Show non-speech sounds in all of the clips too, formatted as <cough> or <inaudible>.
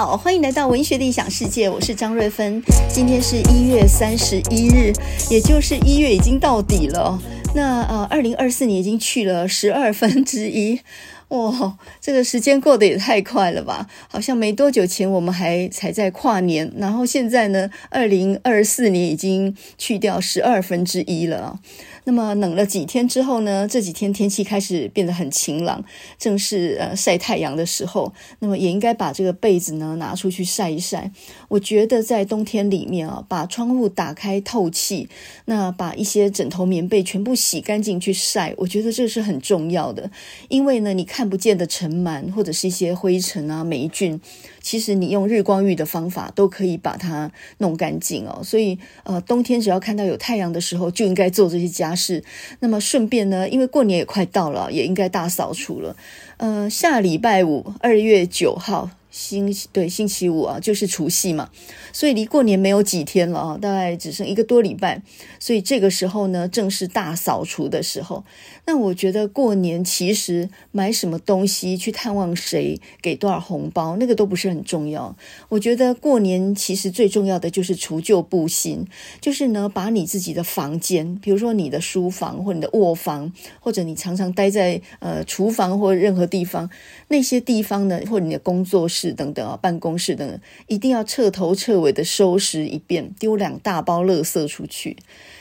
好，欢迎来到文学的异想世界，我是张瑞芬。今天是一月三十一日，也就是一月已经到底了。那呃，二零二四年已经去了十二分之一。哇，这个时间过得也太快了吧！好像没多久前我们还才在跨年，然后现在呢，二零二四年已经去掉十二分之一了。那么冷了几天之后呢，这几天天气开始变得很晴朗，正是呃晒太阳的时候。那么也应该把这个被子呢拿出去晒一晒。我觉得在冬天里面啊，把窗户打开透气，那把一些枕头棉被全部洗干净去晒，我觉得这是很重要的。因为呢，你看看不见的尘螨或者是一些灰尘啊、霉菌。其实你用日光浴的方法都可以把它弄干净哦，所以呃，冬天只要看到有太阳的时候，就应该做这些家事。那么顺便呢，因为过年也快到了，也应该大扫除了。呃，下礼拜五，二月九号。星对星期五啊，就是除夕嘛，所以离过年没有几天了啊，大概只剩一个多礼拜，所以这个时候呢，正是大扫除的时候。那我觉得过年其实买什么东西、去探望谁、给多少红包，那个都不是很重要。我觉得过年其实最重要的就是除旧布新，就是呢，把你自己的房间，比如说你的书房或你的卧房，或者你常常待在呃厨房或任何地方那些地方呢，或者你的工作室。等等啊，办公室等等，一定要彻头彻尾的收拾一遍，丢两大包垃圾出去。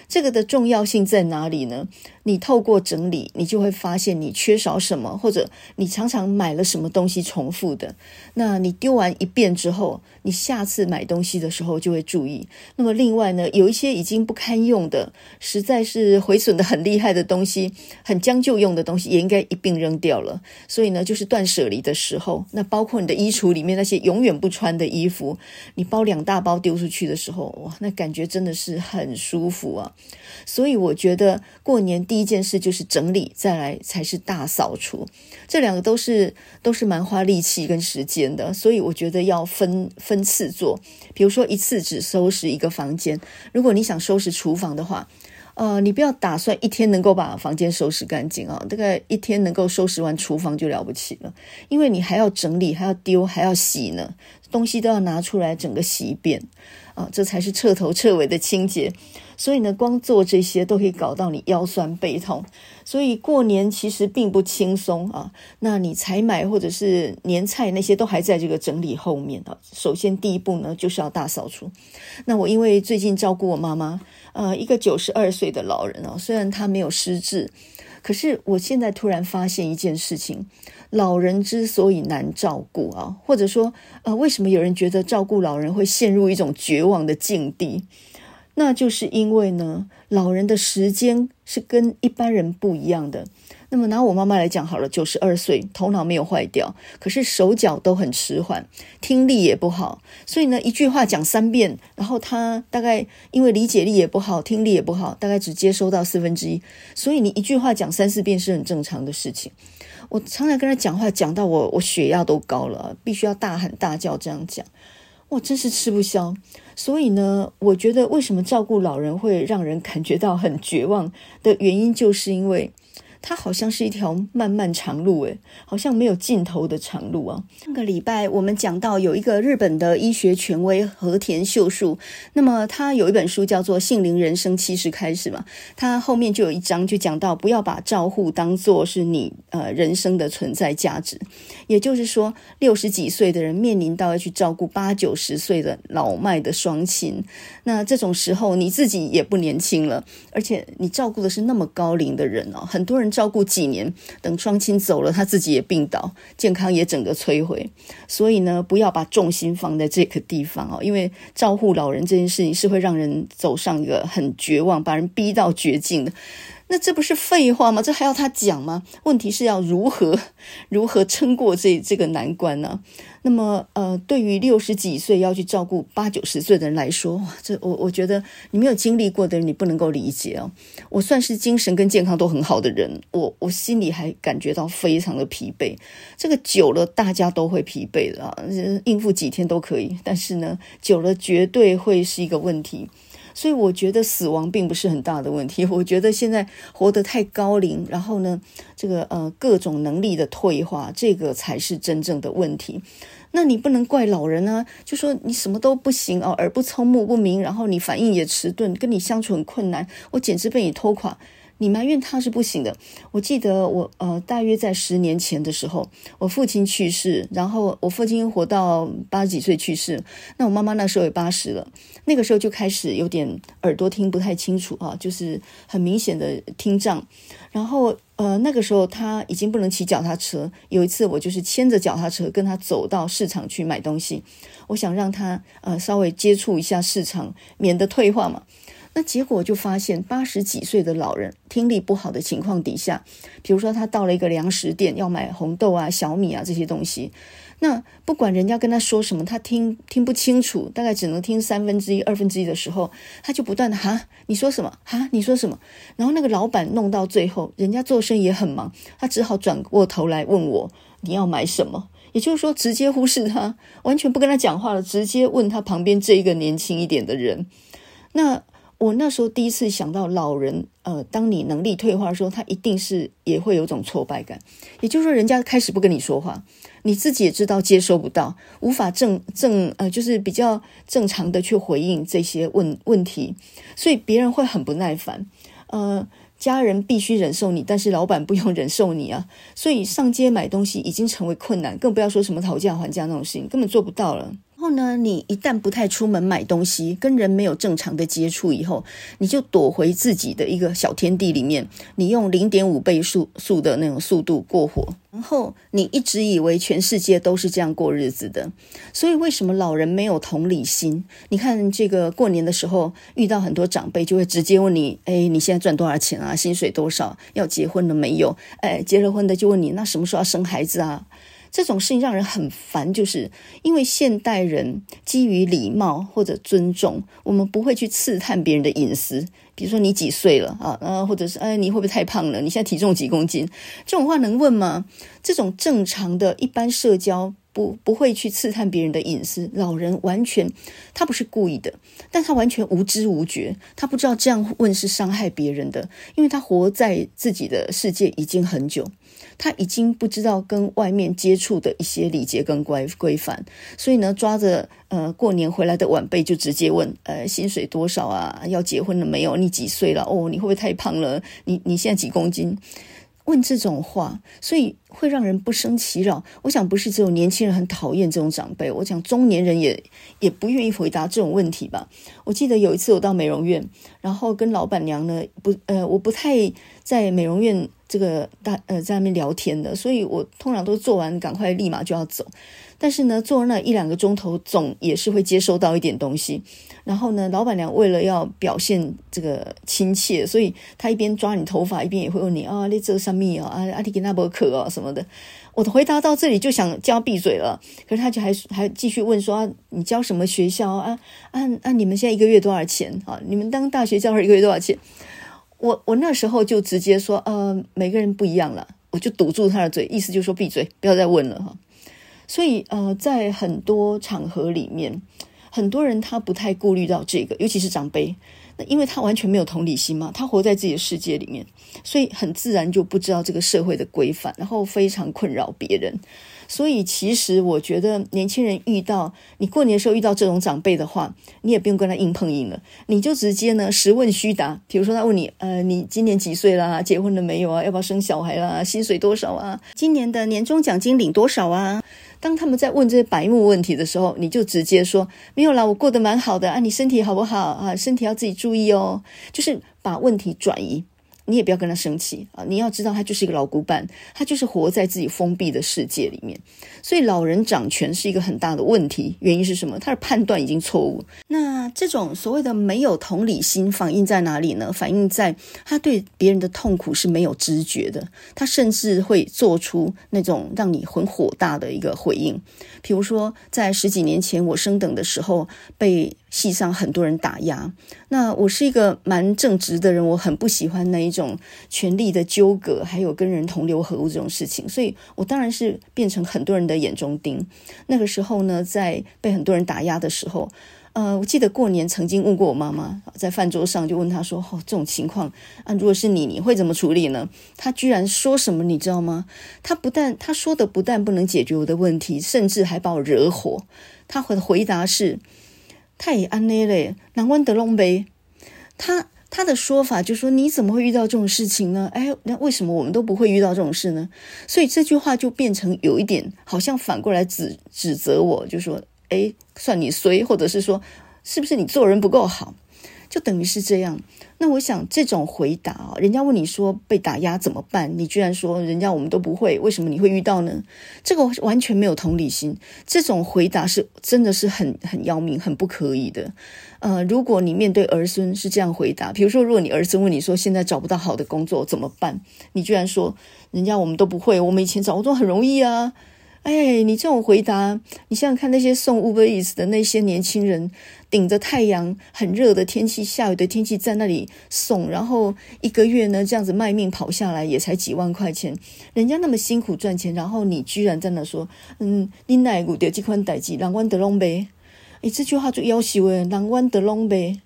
这个的重要性在哪里呢？你透过整理，你就会发现你缺少什么，或者你常常买了什么东西重复的。那你丢完一遍之后，你下次买东西的时候就会注意。那么另外呢，有一些已经不堪用的，实在是毁损的很厉害的东西，很将就用的东西，也应该一并扔掉了。所以呢，就是断舍离的时候。那包括你的衣橱里面那些永远不穿的衣服，你包两大包丢出去的时候，哇，那感觉真的是很舒服啊。所以我觉得过年第一件事就是整理，再来才是大扫除。这两个都是都是蛮花力气跟时间的，所以我觉得要分分次做。比如说一次只收拾一个房间，如果你想收拾厨房的话，呃，你不要打算一天能够把房间收拾干净啊，大概一天能够收拾完厨房就了不起了，因为你还要整理，还要丢，还要洗呢，东西都要拿出来整个洗一遍啊，这才是彻头彻尾的清洁。所以呢，光做这些都可以搞到你腰酸背痛，所以过年其实并不轻松啊。那你采买或者是年菜那些都还在这个整理后面啊。首先第一步呢，就是要大扫除。那我因为最近照顾我妈妈，呃，一个九十二岁的老人啊，虽然她没有失智，可是我现在突然发现一件事情：老人之所以难照顾啊，或者说呃，为什么有人觉得照顾老人会陷入一种绝望的境地？那就是因为呢，老人的时间是跟一般人不一样的。那么拿我妈妈来讲好了，九十二岁，头脑没有坏掉，可是手脚都很迟缓，听力也不好。所以呢，一句话讲三遍，然后他大概因为理解力也不好，听力也不好，大概只接收到四分之一。所以你一句话讲三四遍是很正常的事情。我常常跟他讲话，讲到我我血压都高了，必须要大喊大叫这样讲。我真是吃不消，所以呢，我觉得为什么照顾老人会让人感觉到很绝望的原因，就是因为。它好像是一条漫漫长路，诶，好像没有尽头的长路啊。上个礼拜我们讲到有一个日本的医学权威和田秀树，那么他有一本书叫做《杏林人生七十开始》嘛，他后面就有一章就讲到不要把照护当做是你呃人生的存在价值，也就是说六十几岁的人面临到要去照顾八九十岁的老迈的双亲，那这种时候你自己也不年轻了，而且你照顾的是那么高龄的人哦，很多人。照顾几年，等双亲走了，他自己也病倒，健康也整个摧毁。所以呢，不要把重心放在这个地方哦，因为照顾老人这件事情是会让人走上一个很绝望，把人逼到绝境的。那这不是废话吗？这还要他讲吗？问题是要如何如何撑过这这个难关呢？那么，呃，对于六十几岁要去照顾八九十岁的人来说，哇，这我我觉得你没有经历过的人，你不能够理解哦。我算是精神跟健康都很好的人，我我心里还感觉到非常的疲惫。这个久了，大家都会疲惫的啊，应付几天都可以，但是呢，久了绝对会是一个问题。所以我觉得死亡并不是很大的问题。<laughs> 我觉得现在活得太高龄，然后呢，这个呃各种能力的退化，这个才是真正的问题。那你不能怪老人啊，就说你什么都不行哦，耳不聪目不明，然后你反应也迟钝，跟你相处很困难，我简直被你拖垮。你埋怨他是不行的。我记得我呃，大约在十年前的时候，我父亲去世，然后我父亲活到八十几岁去世，那我妈妈那时候也八十了，那个时候就开始有点耳朵听不太清楚啊，就是很明显的听障。然后呃，那个时候他已经不能骑脚踏车。有一次我就是牵着脚踏车跟他走到市场去买东西，我想让他呃稍微接触一下市场，免得退化嘛。那结果就发现，八十几岁的老人听力不好的情况底下，比如说他到了一个粮食店要买红豆啊、小米啊这些东西，那不管人家跟他说什么，他听听不清楚，大概只能听三分之一、二分之一的时候，他就不断的哈，你说什么？哈，你说什么？然后那个老板弄到最后，人家做生意也很忙，他只好转过头来问我你要买什么，也就是说直接忽视他，完全不跟他讲话了，直接问他旁边这一个年轻一点的人，那。我那时候第一次想到老人，呃，当你能力退化的时候，他一定是也会有种挫败感。也就是说，人家开始不跟你说话，你自己也知道接收不到，无法正正呃，就是比较正常的去回应这些问问题，所以别人会很不耐烦。呃，家人必须忍受你，但是老板不用忍受你啊。所以上街买东西已经成为困难，更不要说什么讨价还价那种事情，根本做不到了。然后呢，你一旦不太出门买东西，跟人没有正常的接触以后，你就躲回自己的一个小天地里面，你用零点五倍速速的那种速度过活，然后你一直以为全世界都是这样过日子的。所以为什么老人没有同理心？你看这个过年的时候遇到很多长辈，就会直接问你：哎，你现在赚多少钱啊？薪水多少？要结婚了没有？哎，结了婚的就问你：那什么时候要生孩子啊？这种事情让人很烦，就是因为现代人基于礼貌或者尊重，我们不会去刺探别人的隐私。比如说你几岁了啊？呃，或者是哎，你会不会太胖了？你现在体重几公斤？这种话能问吗？这种正常的一般社交不不会去刺探别人的隐私。老人完全他不是故意的，但他完全无知无觉，他不知道这样问是伤害别人的，因为他活在自己的世界已经很久。他已经不知道跟外面接触的一些礼节跟规规范，所以呢，抓着呃过年回来的晚辈就直接问，呃，薪水多少啊？要结婚了没有？你几岁了？哦，你会不会太胖了？你你现在几公斤？问这种话，所以会让人不生其扰。我想不是只有年轻人很讨厌这种长辈，我想中年人也也不愿意回答这种问题吧。我记得有一次我到美容院，然后跟老板娘呢，不呃，我不太在美容院。这个大呃在那边聊天的，所以我通常都做完赶快立马就要走。但是呢，做那一两个钟头，总也是会接收到一点东西。然后呢，老板娘为了要表现这个亲切，所以她一边抓你头发，一边也会问你啊，你这什么啊？啊，你给那伯克啊什么的。我的回答到这里就想叫闭嘴了，可是他就还还继续问说啊，你教什么学校啊？啊啊，你们现在一个月多少钱啊？你们当大学教授一个月多少钱？我我那时候就直接说，呃，每个人不一样了，我就堵住他的嘴，意思就是说闭嘴，不要再问了哈。所以呃，在很多场合里面，很多人他不太顾虑到这个，尤其是长辈，那因为他完全没有同理心嘛，他活在自己的世界里面，所以很自然就不知道这个社会的规范，然后非常困扰别人。所以，其实我觉得年轻人遇到你过年的时候遇到这种长辈的话，你也不用跟他硬碰硬了，你就直接呢实问虚答。比如说他问你，呃，你今年几岁啦？结婚了没有啊？要不要生小孩啦？薪水多少啊？今年的年终奖金领多少啊？当他们在问这些白目问题的时候，你就直接说没有啦，我过得蛮好的啊。你身体好不好啊？身体要自己注意哦。就是把问题转移。你也不要跟他生气啊！你要知道，他就是一个老古板，他就是活在自己封闭的世界里面。所以老人掌权是一个很大的问题。原因是什么？他的判断已经错误。那这种所谓的没有同理心，反映在哪里呢？反映在他对别人的痛苦是没有知觉的。他甚至会做出那种让你很火大的一个回应。比如说，在十几年前我升等的时候，被系上很多人打压。那我是一个蛮正直的人，我很不喜欢那一种权力的纠葛，还有跟人同流合污这种事情，所以我当然是变成很多人的眼中钉。那个时候呢，在被很多人打压的时候，呃，我记得过年曾经问过我妈妈，在饭桌上就问她说：“哦，这种情况啊，如果是你，你会怎么处理呢？”她居然说什么，你知道吗？她不但她说的不但不能解决我的问题，甚至还把我惹火。她的回答是：“太安内嘞，难关德隆呗。”他他的说法就是说：“你怎么会遇到这种事情呢？哎，那为什么我们都不会遇到这种事呢？”所以这句话就变成有一点好像反过来指指责我，就说。哎，算你衰，或者是说，是不是你做人不够好，就等于是这样。那我想这种回答啊，人家问你说被打压怎么办，你居然说人家我们都不会，为什么你会遇到呢？这个完全没有同理心。这种回答是真的是很很要命，很不可以的。呃，如果你面对儿孙是这样回答，比如说，如果你儿子问你说现在找不到好的工作怎么办，你居然说人家我们都不会，我们以前找工作很容易啊。哎，你这种回答，你想想看，那些送 Uber Eats 的那些年轻人，顶着太阳很热的天气、下雨的天气在那里送，然后一个月呢这样子卖命跑下来，也才几万块钱，人家那么辛苦赚钱，然后你居然在那说，嗯，你哪股的这款代志，让阮得拢呗？哎，这句话就要挟诶，让阮得拢呗？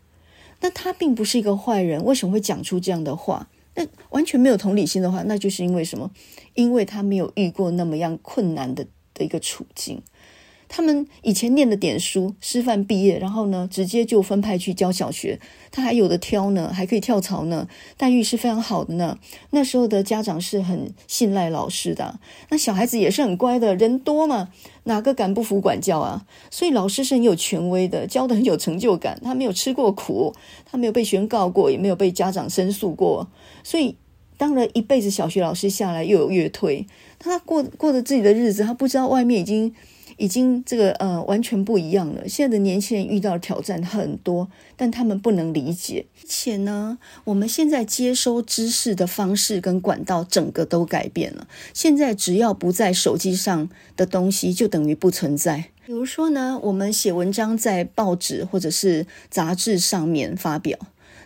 那他并不是一个坏人，为什么会讲出这样的话？那完全没有同理心的话，那就是因为什么？因为他没有遇过那么样困难的的一个处境。他们以前念的点书，师范毕业，然后呢，直接就分派去教小学，他还有的挑呢，还可以跳槽呢，待遇是非常好的呢。那时候的家长是很信赖老师的，那小孩子也是很乖的，人多嘛，哪个敢不服管教啊？所以老师是很有权威的，教得很有成就感。他没有吃过苦，他没有被宣告过，也没有被家长申诉过，所以当了一辈子小学老师下来，又有月退，他过过着自己的日子，他不知道外面已经。已经这个呃完全不一样了。现在的年轻人遇到挑战很多，但他们不能理解。而且呢，我们现在接收知识的方式跟管道整个都改变了。现在只要不在手机上的东西，就等于不存在。比如说呢，我们写文章在报纸或者是杂志上面发表。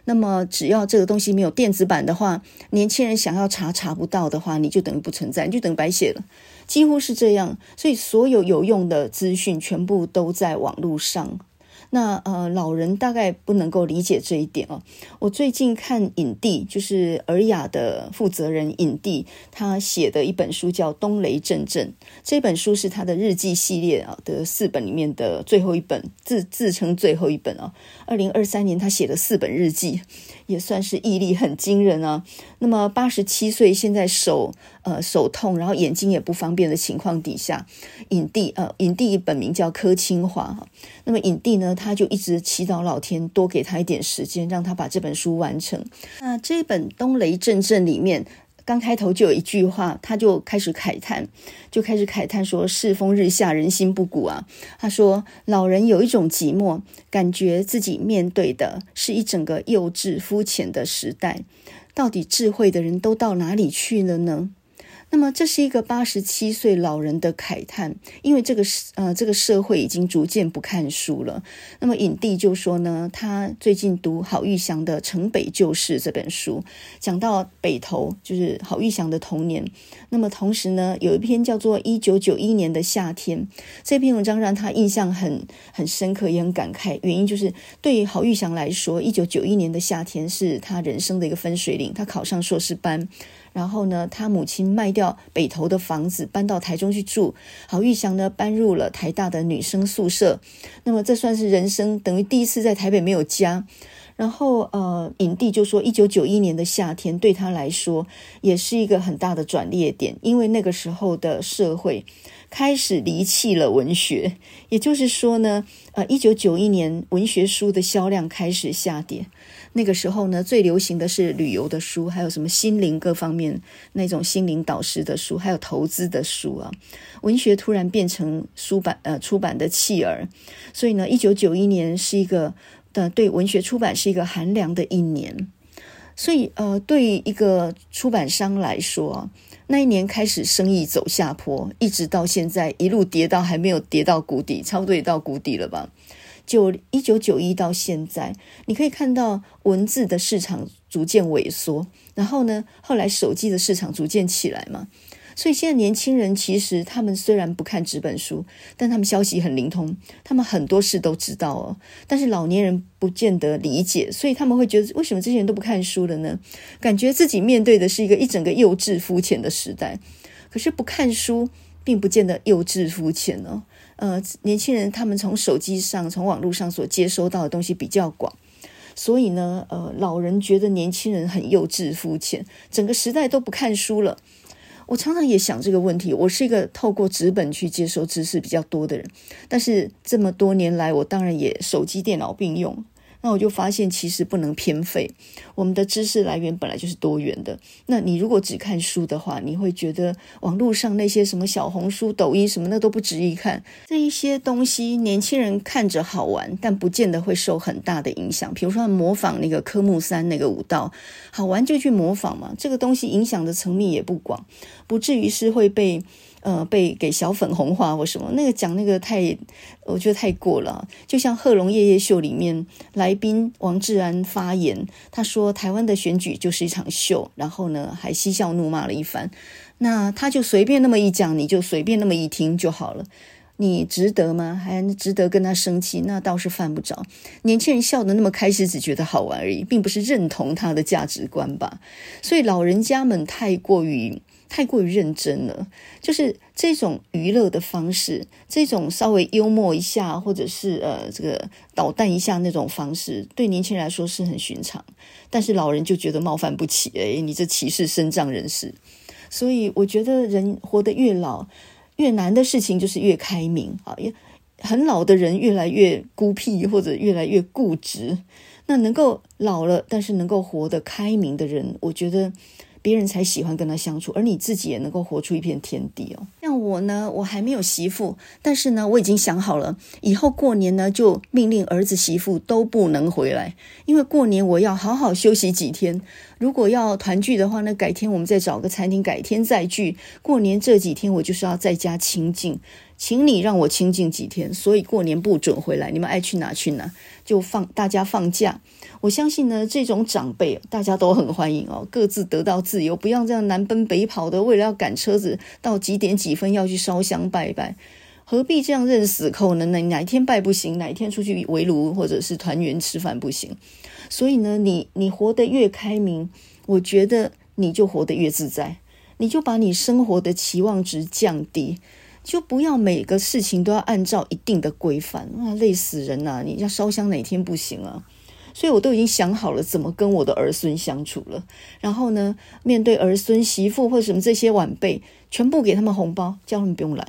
那么，只要这个东西没有电子版的话，年轻人想要查查不到的话，你就等于不存在，你就等于白写了，几乎是这样。所以，所有有用的资讯全部都在网络上。那呃，老人大概不能够理解这一点哦。我最近看影帝，就是尔雅的负责人影帝，他写的一本书叫《冬雷阵阵》。这本书是他的日记系列啊的四本里面的最后一本，自自称最后一本啊。二零二三年他写了四本日记，也算是毅力很惊人啊。那么八十七岁，现在手呃手痛，然后眼睛也不方便的情况底下，影帝呃影帝本名叫柯清华哈。那么影帝呢，他就一直祈祷老天多给他一点时间，让他把这本书完成。那这本《东雷震震》里面，刚开头就有一句话，他就开始慨叹，就开始慨叹说：“世风日下，人心不古啊。”他说：“老人有一种寂寞，感觉自己面对的是一整个幼稚肤浅的时代，到底智慧的人都到哪里去了呢？”那么这是一个八十七岁老人的慨叹，因为这个呃这个社会已经逐渐不看书了。那么影帝就说呢，他最近读郝玉祥的《城北旧事》这本书，讲到北投，就是郝玉祥的童年。那么同时呢，有一篇叫做《一九九一年的夏天》，这篇文章让他印象很很深刻，也很感慨。原因就是对于郝玉祥来说，一九九一年的夏天是他人生的一个分水岭，他考上硕士班。然后呢，他母亲卖掉北投的房子，搬到台中去住。郝玉祥呢，搬入了台大的女生宿舍。那么这算是人生等于第一次在台北没有家。然后呃，影帝就说，一九九一年的夏天对他来说也是一个很大的转捩点，因为那个时候的社会开始离弃了文学，也就是说呢，呃，一九九一年文学书的销量开始下跌。那个时候呢，最流行的是旅游的书，还有什么心灵各方面那种心灵导师的书，还有投资的书啊。文学突然变成书版呃出版的弃儿，所以呢，一九九一年是一个的对文学出版是一个寒凉的一年。所以呃，对一个出版商来说，那一年开始生意走下坡，一直到现在一路跌到还没有跌到谷底，差不多也到谷底了吧。就一九九一到现在，你可以看到文字的市场逐渐萎缩，然后呢，后来手机的市场逐渐起来嘛。所以现在年轻人其实他们虽然不看纸本书，但他们消息很灵通，他们很多事都知道哦。但是老年人不见得理解，所以他们会觉得为什么这些人都不看书了呢？感觉自己面对的是一个一整个幼稚肤浅的时代。可是不看书并不见得幼稚肤浅哦。呃，年轻人他们从手机上、从网络上所接收到的东西比较广。所以呢，呃，老人觉得年轻人很幼稚肤浅，整个时代都不看书了。我常常也想这个问题。我是一个透过纸本去接收知识比较多的人，但是这么多年来，我当然也手机、电脑并用。那我就发现，其实不能偏废。我们的知识来源本来就是多元的。那你如果只看书的话，你会觉得网络上那些什么小红书、抖音什么的都不值一看。这一些东西，年轻人看着好玩，但不见得会受很大的影响。比如说模仿那个科目三那个舞蹈，好玩就去模仿嘛。这个东西影响的层面也不广，不至于是会被。呃，被给小粉红化或什么，那个讲那个太，我觉得太过了。就像《贺龙夜夜秀》里面来宾王志安发言，他说台湾的选举就是一场秀，然后呢还嬉笑怒骂了一番。那他就随便那么一讲，你就随便那么一听就好了。你值得吗？还值得跟他生气？那倒是犯不着。年轻人笑得那么开心，只觉得好玩而已，并不是认同他的价值观吧。所以老人家们太过于。太过于认真了，就是这种娱乐的方式，这种稍微幽默一下，或者是呃这个捣蛋一下那种方式，对年轻人来说是很寻常，但是老人就觉得冒犯不起，诶，你这歧视身障人士。所以我觉得人活得越老，越难的事情就是越开明啊，也很老的人越来越孤僻或者越来越固执，那能够老了但是能够活得开明的人，我觉得。别人才喜欢跟他相处，而你自己也能够活出一片天地哦。像我呢，我还没有媳妇，但是呢，我已经想好了，以后过年呢，就命令儿子媳妇都不能回来，因为过年我要好好休息几天。如果要团聚的话，那改天我们再找个餐厅，改天再聚。过年这几天我就是要在家清静，请你让我清静几天，所以过年不准回来，你们爱去哪去哪，就放大家放假。我相信呢，这种长辈大家都很欢迎哦，各自得到自由，不要这样南奔北跑的，为了要赶车子到几点几分要去烧香拜拜，何必这样认死扣呢？哪哪一天拜不行，哪一天出去围炉或者是团圆吃饭不行？所以呢，你你活得越开明，我觉得你就活得越自在，你就把你生活的期望值降低，就不要每个事情都要按照一定的规范，那累死人呐！你要烧香哪天不行啊？所以我都已经想好了怎么跟我的儿孙相处了。然后呢，面对儿孙、媳妇或者什么这些晚辈，全部给他们红包，叫他们不用来。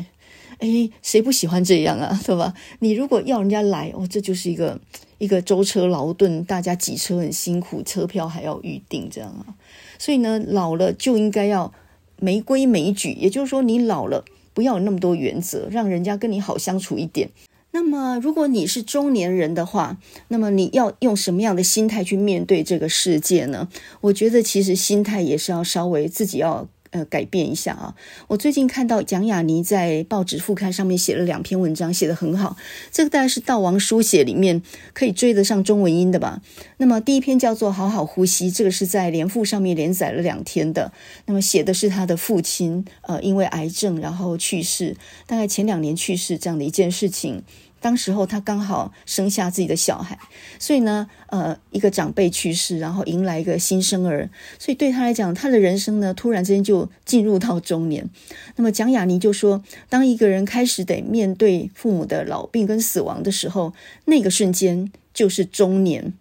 哎，谁不喜欢这样啊？对吧？你如果要人家来，哦，这就是一个一个舟车劳顿，大家挤车很辛苦，车票还要预定，这样啊。所以呢，老了就应该要没规没矩，也就是说，你老了不要有那么多原则，让人家跟你好相处一点。那么，如果你是中年人的话，那么你要用什么样的心态去面对这个世界呢？我觉得，其实心态也是要稍微自己要。呃，改变一下啊！我最近看到蒋雅妮在报纸副刊上面写了两篇文章，写得很好。这个大概是悼亡书写里面可以追得上中文音的吧？那么第一篇叫做《好好呼吸》，这个是在连副上面连载了两天的。那么写的是他的父亲，呃，因为癌症然后去世，大概前两年去世这样的一件事情。当时候他刚好生下自己的小孩，所以呢，呃，一个长辈去世，然后迎来一个新生儿，所以对他来讲，他的人生呢，突然之间就进入到中年。那么蒋雅妮就说，当一个人开始得面对父母的老病跟死亡的时候，那个瞬间就是中年。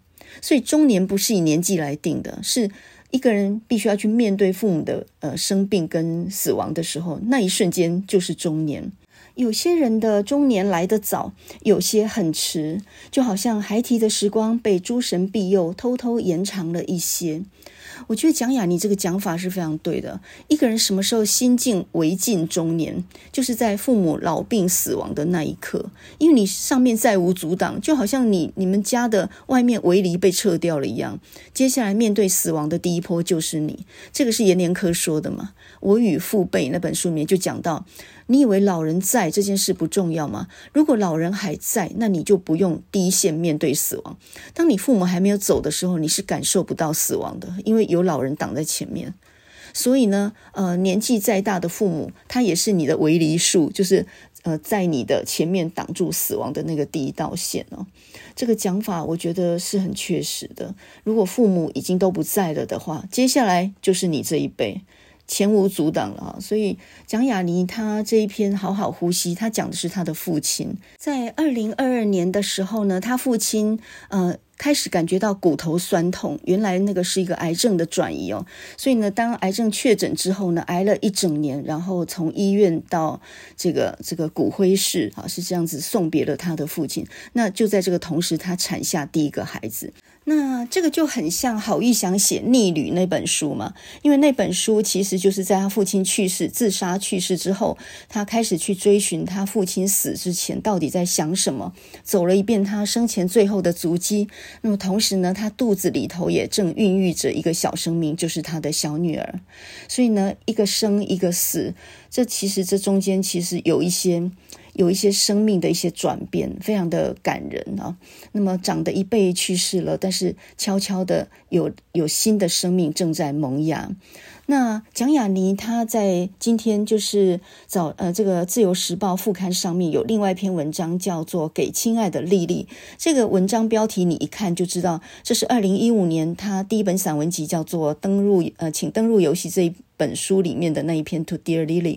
所以中年不是以年纪来定的，是一个人必须要去面对父母的呃生病跟死亡的时候，那一瞬间就是中年。有些人的中年来得早，有些很迟，就好像孩提的时光被诸神庇佑，偷偷延长了一些。我觉得蒋雅妮这个讲法是非常对的。一个人什么时候心境为尽中年，就是在父母老病死亡的那一刻，因为你上面再无阻挡，就好像你你们家的外面围篱被撤掉了一样。接下来面对死亡的第一波就是你，这个是阎连科说的嘛？我与父辈那本书里面就讲到。你以为老人在这件事不重要吗？如果老人还在，那你就不用第一线面对死亡。当你父母还没有走的时候，你是感受不到死亡的，因为有老人挡在前面。所以呢，呃，年纪再大的父母，他也是你的围篱树，就是呃，在你的前面挡住死亡的那个第一道线哦。这个讲法我觉得是很确实的。如果父母已经都不在了的话，接下来就是你这一辈。前无阻挡了啊！所以蒋雅妮她这一篇《好好呼吸》，她讲的是她的父亲。在二零二二年的时候呢，她父亲呃开始感觉到骨头酸痛，原来那个是一个癌症的转移哦。所以呢，当癌症确诊之后呢，挨了一整年，然后从医院到这个这个骨灰室啊，是这样子送别了他的父亲。那就在这个同时，她产下第一个孩子。那这个就很像郝玉祥写《逆旅》那本书嘛，因为那本书其实就是在他父亲去世、自杀去世之后，他开始去追寻他父亲死之前到底在想什么，走了一遍他生前最后的足迹。那么同时呢，他肚子里头也正孕育着一个小生命，就是他的小女儿。所以呢，一个生一个死，这其实这中间其实有一些。有一些生命的一些转变，非常的感人啊。那么长的一辈去世了，但是悄悄的有有新的生命正在萌芽。那蒋雅妮她在今天就是早呃这个自由时报副刊上面有另外一篇文章，叫做《给亲爱的莉莉》。这个文章标题你一看就知道，这是二零一五年她第一本散文集叫做《登入呃请登入游戏》这一本书里面的那一篇《To Dear Lily》。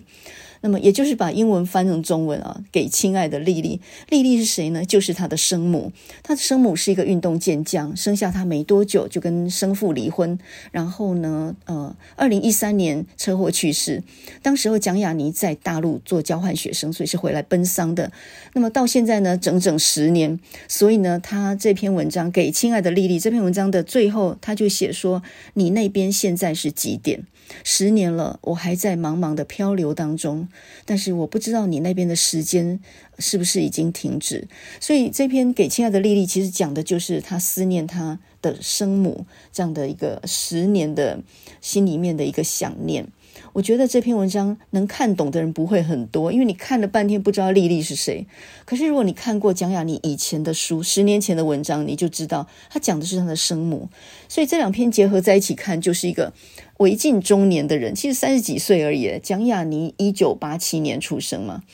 那么，也就是把英文翻成中文啊，给亲爱的丽丽。丽丽是谁呢？就是她的生母。她的生母是一个运动健将，生下她没多久就跟生父离婚，然后呢，呃，二零一三年车祸去世。当时候蒋雅妮在大陆做交换学生，所以是回来奔丧的。那么到现在呢，整整十年。所以呢，她这篇文章给亲爱的丽丽这篇文章的最后，她就写说：“你那边现在是几点？十年了，我还在茫茫的漂流当中。”但是我不知道你那边的时间是不是已经停止，所以这篇给亲爱的丽丽其实讲的就是她思念她的生母这样的一个十年的心里面的一个想念。我觉得这篇文章能看懂的人不会很多，因为你看了半天不知道莉莉是谁。可是如果你看过蒋雅妮以前的书，十年前的文章，你就知道她讲的是她的生母。所以这两篇结合在一起看，就是一个未近中年的人，其实三十几岁而已。蒋雅妮一九八七年出生嘛，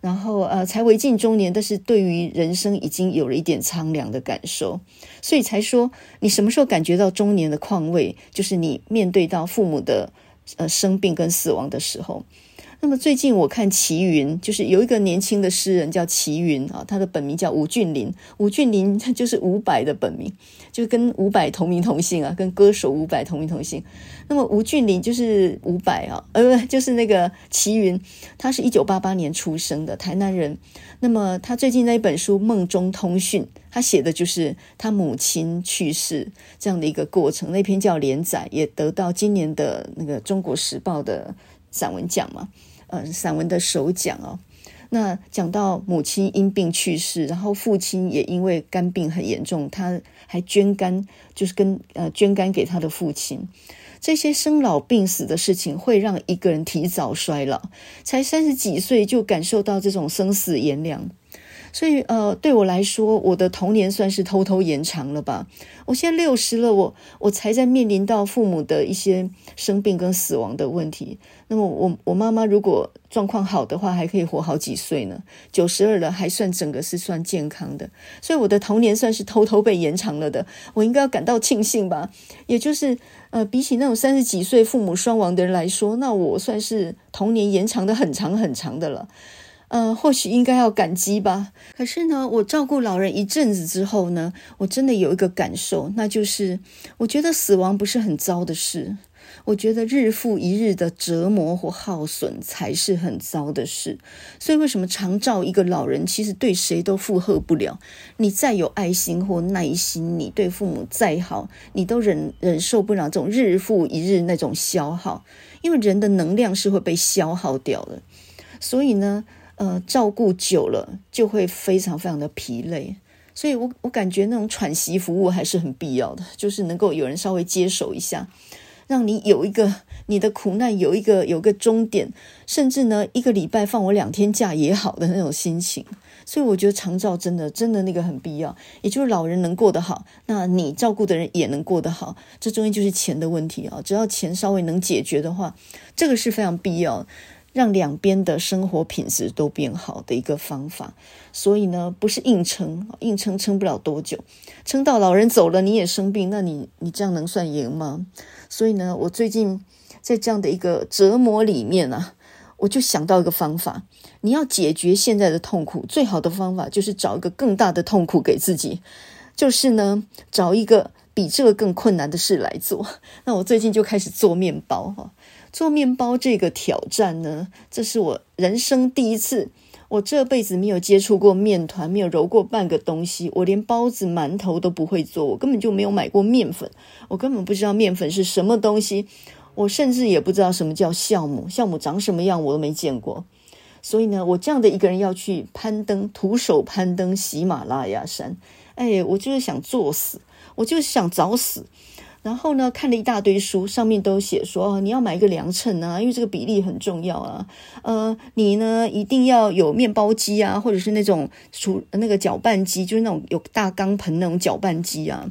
然后呃才未近中年，但是对于人生已经有了一点苍凉的感受，所以才说你什么时候感觉到中年的况味，就是你面对到父母的。呃，生病跟死亡的时候，那么最近我看齐云，就是有一个年轻的诗人叫齐云啊，他的本名叫吴俊霖，吴俊霖他 <laughs> 就是伍佰的本名，就跟伍佰同名同姓啊，跟歌手伍佰同名同姓。那么吴俊霖就是伍佰啊，呃，就是那个齐云，他是一九八八年出生的台南人。那么他最近那一本书《梦中通讯》，他写的就是他母亲去世这样的一个过程。那篇叫连载，也得到今年的那个《中国时报》的散文奖嘛，呃，散文的首讲哦。那讲到母亲因病去世，然后父亲也因为肝病很严重，他还捐肝，就是跟呃捐肝给他的父亲。这些生老病死的事情会让一个人提早衰老，才三十几岁就感受到这种生死炎凉。所以，呃，对我来说，我的童年算是偷偷延长了吧。我现在六十了，我我才在面临到父母的一些生病跟死亡的问题。那么，我我妈妈如果状况好的话，还可以活好几岁呢。九十二了，还算整个是算健康的。所以，我的童年算是偷偷被延长了的。我应该要感到庆幸吧？也就是，呃，比起那种三十几岁父母双亡的人来说，那我算是童年延长的很长很长的了。呃，或许应该要感激吧。可是呢，我照顾老人一阵子之后呢，我真的有一个感受，那就是我觉得死亡不是很糟的事。我觉得日复一日的折磨或耗损才是很糟的事。所以，为什么常照一个老人，其实对谁都负荷不了。你再有爱心或耐心，你对父母再好，你都忍忍受不了这种日复一日那种消耗，因为人的能量是会被消耗掉的。所以呢。呃，照顾久了就会非常非常的疲累，所以我我感觉那种喘息服务还是很必要的，就是能够有人稍微接手一下，让你有一个你的苦难有一个有个终点，甚至呢，一个礼拜放我两天假也好的那种心情。所以我觉得长照真的真的那个很必要，也就是老人能过得好，那你照顾的人也能过得好，这中间就是钱的问题啊。只要钱稍微能解决的话，这个是非常必要，让两边的生活品质都变好的一个方法。所以呢，不是硬撑，硬撑撑不了多久，撑到老人走了你也生病，那你你这样能算赢吗？所以呢，我最近在这样的一个折磨里面啊。我就想到一个方法，你要解决现在的痛苦，最好的方法就是找一个更大的痛苦给自己，就是呢，找一个比这个更困难的事来做。那我最近就开始做面包哈，做面包这个挑战呢，这是我人生第一次，我这辈子没有接触过面团，没有揉过半个东西，我连包子、馒头都不会做，我根本就没有买过面粉，我根本不知道面粉是什么东西。我甚至也不知道什么叫酵母，酵母长什么样我都没见过。所以呢，我这样的一个人要去攀登，徒手攀登喜马拉雅山，哎，我就是想作死，我就是想找死。然后呢，看了一大堆书，上面都写说，你要买一个量秤啊，因为这个比例很重要啊。呃，你呢一定要有面包机啊，或者是那种厨那个搅拌机，就是那种有大钢盆那种搅拌机啊。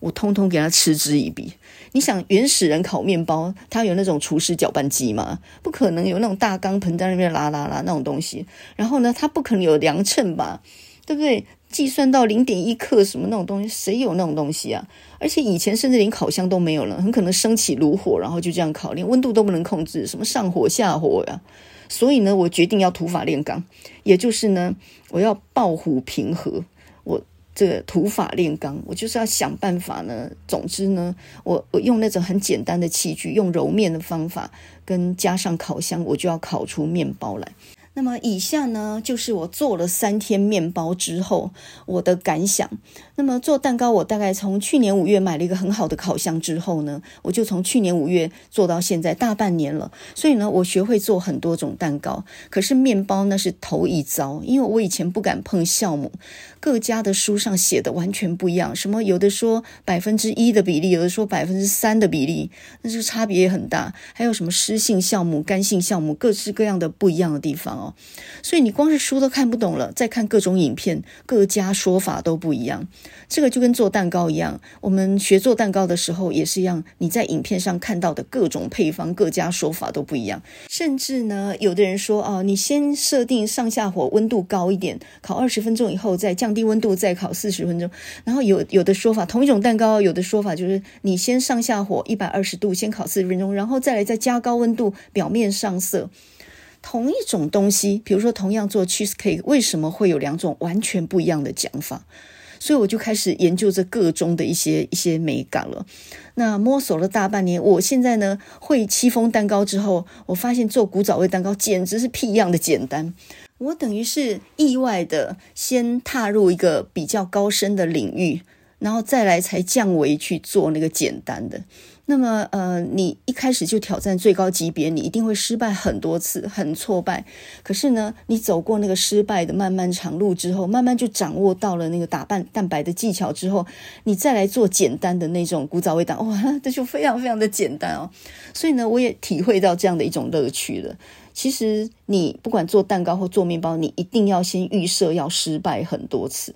我通通给他嗤之以鼻。你想原始人烤面包，他有那种厨师搅拌机吗？不可能有那种大钢盆在那边拉拉拉那种东西。然后呢，他不可能有量秤吧？对不对？计算到零点一克什么那种东西，谁有那种东西啊？而且以前甚至连烤箱都没有了，很可能升起炉火，然后就这样烤，连温度都不能控制，什么上火下火呀？所以呢，我决定要土法炼钢，也就是呢，我要爆虎平和。我。这个土法炼钢，我就是要想办法呢。总之呢，我我用那种很简单的器具，用揉面的方法，跟加上烤箱，我就要烤出面包来。那么以下呢，就是我做了三天面包之后我的感想。那么做蛋糕，我大概从去年五月买了一个很好的烤箱之后呢，我就从去年五月做到现在大半年了。所以呢，我学会做很多种蛋糕。可是面包那是头一遭，因为我以前不敢碰酵母，各家的书上写的完全不一样。什么有的说百分之一的比例，有的说百分之三的比例，那这个差别也很大。还有什么湿性项目、干性项目，各式各样的不一样的地方哦。所以你光是书都看不懂了，再看各种影片，各家说法都不一样。这个就跟做蛋糕一样，我们学做蛋糕的时候也是一样。你在影片上看到的各种配方，各家说法都不一样。甚至呢，有的人说啊，你先设定上下火温度高一点，烤二十分钟以后再降低温度，再烤四十分钟。然后有有的说法，同一种蛋糕，有的说法就是你先上下火一百二十度，先烤四十分钟，然后再来再加高温度，表面上色。同一种东西，比如说同样做 cheesecake，为什么会有两种完全不一样的讲法？所以我就开始研究这个中的一些一些美感了。那摸索了大半年，我现在呢会戚风蛋糕之后，我发现做古早味蛋糕简直是屁样的简单。我等于是意外的先踏入一个比较高深的领域，然后再来才降维去做那个简单的。那么，呃，你一开始就挑战最高级别，你一定会失败很多次，很挫败。可是呢，你走过那个失败的漫漫长路之后，慢慢就掌握到了那个打扮蛋白的技巧之后，你再来做简单的那种古早味道，哇，这就非常非常的简单哦。所以呢，我也体会到这样的一种乐趣了。其实，你不管做蛋糕或做面包，你一定要先预设要失败很多次。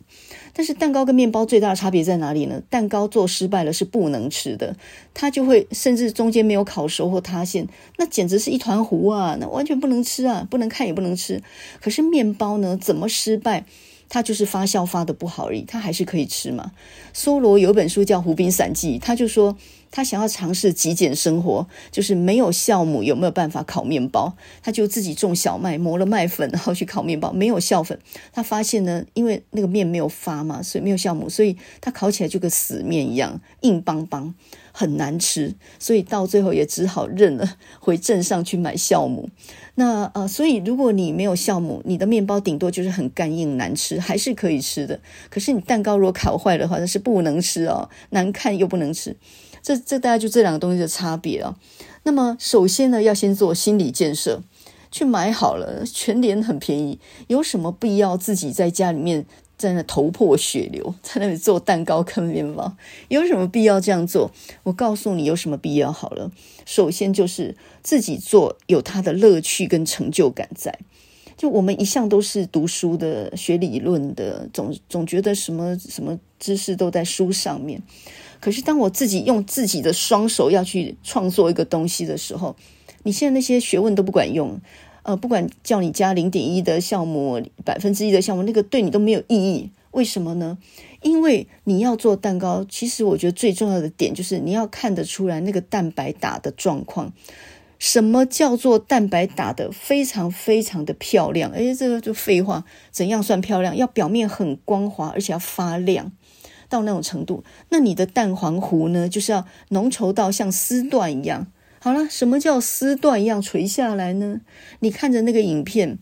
但是蛋糕跟面包最大的差别在哪里呢？蛋糕做失败了是不能吃的，它就会甚至中间没有烤熟或塌陷，那简直是一团糊啊，那完全不能吃啊，不能看也不能吃。可是面包呢，怎么失败？它就是发酵发的不好而已，它还是可以吃嘛。梭罗有本书叫《湖滨散记》，他就说他想要尝试极简生活，就是没有酵母有没有办法烤面包？他就自己种小麦，磨了麦粉，然后去烤面包。没有酵粉，他发现呢，因为那个面没有发嘛，所以没有酵母，所以他烤起来就跟死面一样，硬邦邦。很难吃，所以到最后也只好认了，回镇上去买酵母。那呃，所以如果你没有酵母，你的面包顶多就是很干硬难吃，还是可以吃的。可是你蛋糕如果烤坏的话，那是不能吃哦，难看又不能吃。这这大概就这两个东西的差别啊。那么首先呢，要先做心理建设。去买好了，全年很便宜，有什么必要自己在家里面在那头破血流，在那里做蛋糕跟面包？有什么必要这样做？我告诉你，有什么必要？好了，首先就是自己做有它的乐趣跟成就感在。就我们一向都是读书的、学理论的，总总觉得什么什么知识都在书上面。可是当我自己用自己的双手要去创作一个东西的时候，你现在那些学问都不管用。呃，不管叫你加零点一的项目、百分之一的项目，那个对你都没有意义。为什么呢？因为你要做蛋糕，其实我觉得最重要的点就是你要看得出来那个蛋白打的状况。什么叫做蛋白打得非常非常的漂亮？哎，这个就废话。怎样算漂亮？要表面很光滑，而且要发亮到那种程度。那你的蛋黄糊呢，就是要浓稠到像丝缎一样。好了，什么叫丝缎一样垂下来呢？你看着那个影片，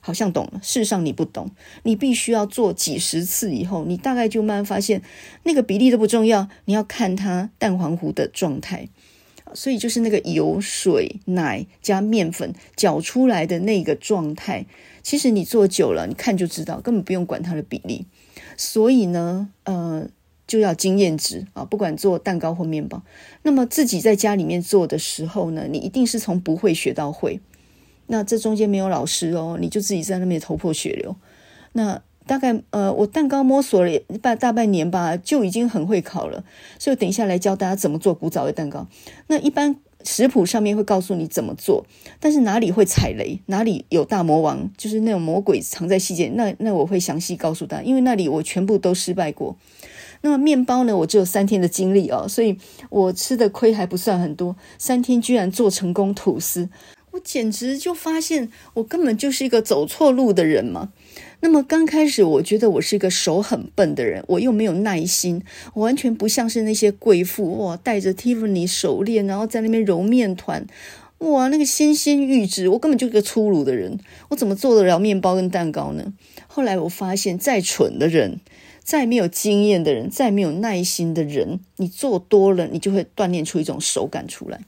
好像懂了。事实上你不懂，你必须要做几十次以后，你大概就慢慢发现，那个比例都不重要，你要看它蛋黄糊的状态。所以就是那个油、水、奶加面粉搅出来的那个状态，其实你做久了，你看就知道，根本不用管它的比例。所以呢，呃，就要经验值啊，不管做蛋糕或面包。那么自己在家里面做的时候呢，你一定是从不会学到会。那这中间没有老师哦，你就自己在那边头破血流。那。大概呃，我蛋糕摸索了半大半年吧，就已经很会烤了。所以等一下来教大家怎么做古早味蛋糕。那一般食谱上面会告诉你怎么做，但是哪里会踩雷，哪里有大魔王，就是那种魔鬼藏在细节，那那我会详细告诉他，因为那里我全部都失败过。那么面包呢，我只有三天的经历哦，所以我吃的亏还不算很多。三天居然做成功吐司，我简直就发现我根本就是一个走错路的人嘛。那么刚开始，我觉得我是一个手很笨的人，我又没有耐心，我完全不像是那些贵妇哇，戴着 Tiffany 手链，然后在那边揉面团，哇，那个纤纤玉指，我根本就是个粗鲁的人，我怎么做得了面包跟蛋糕呢？后来我发现，再蠢的人，再没有经验的人，再没有耐心的人，你做多了，你就会锻炼出一种手感出来，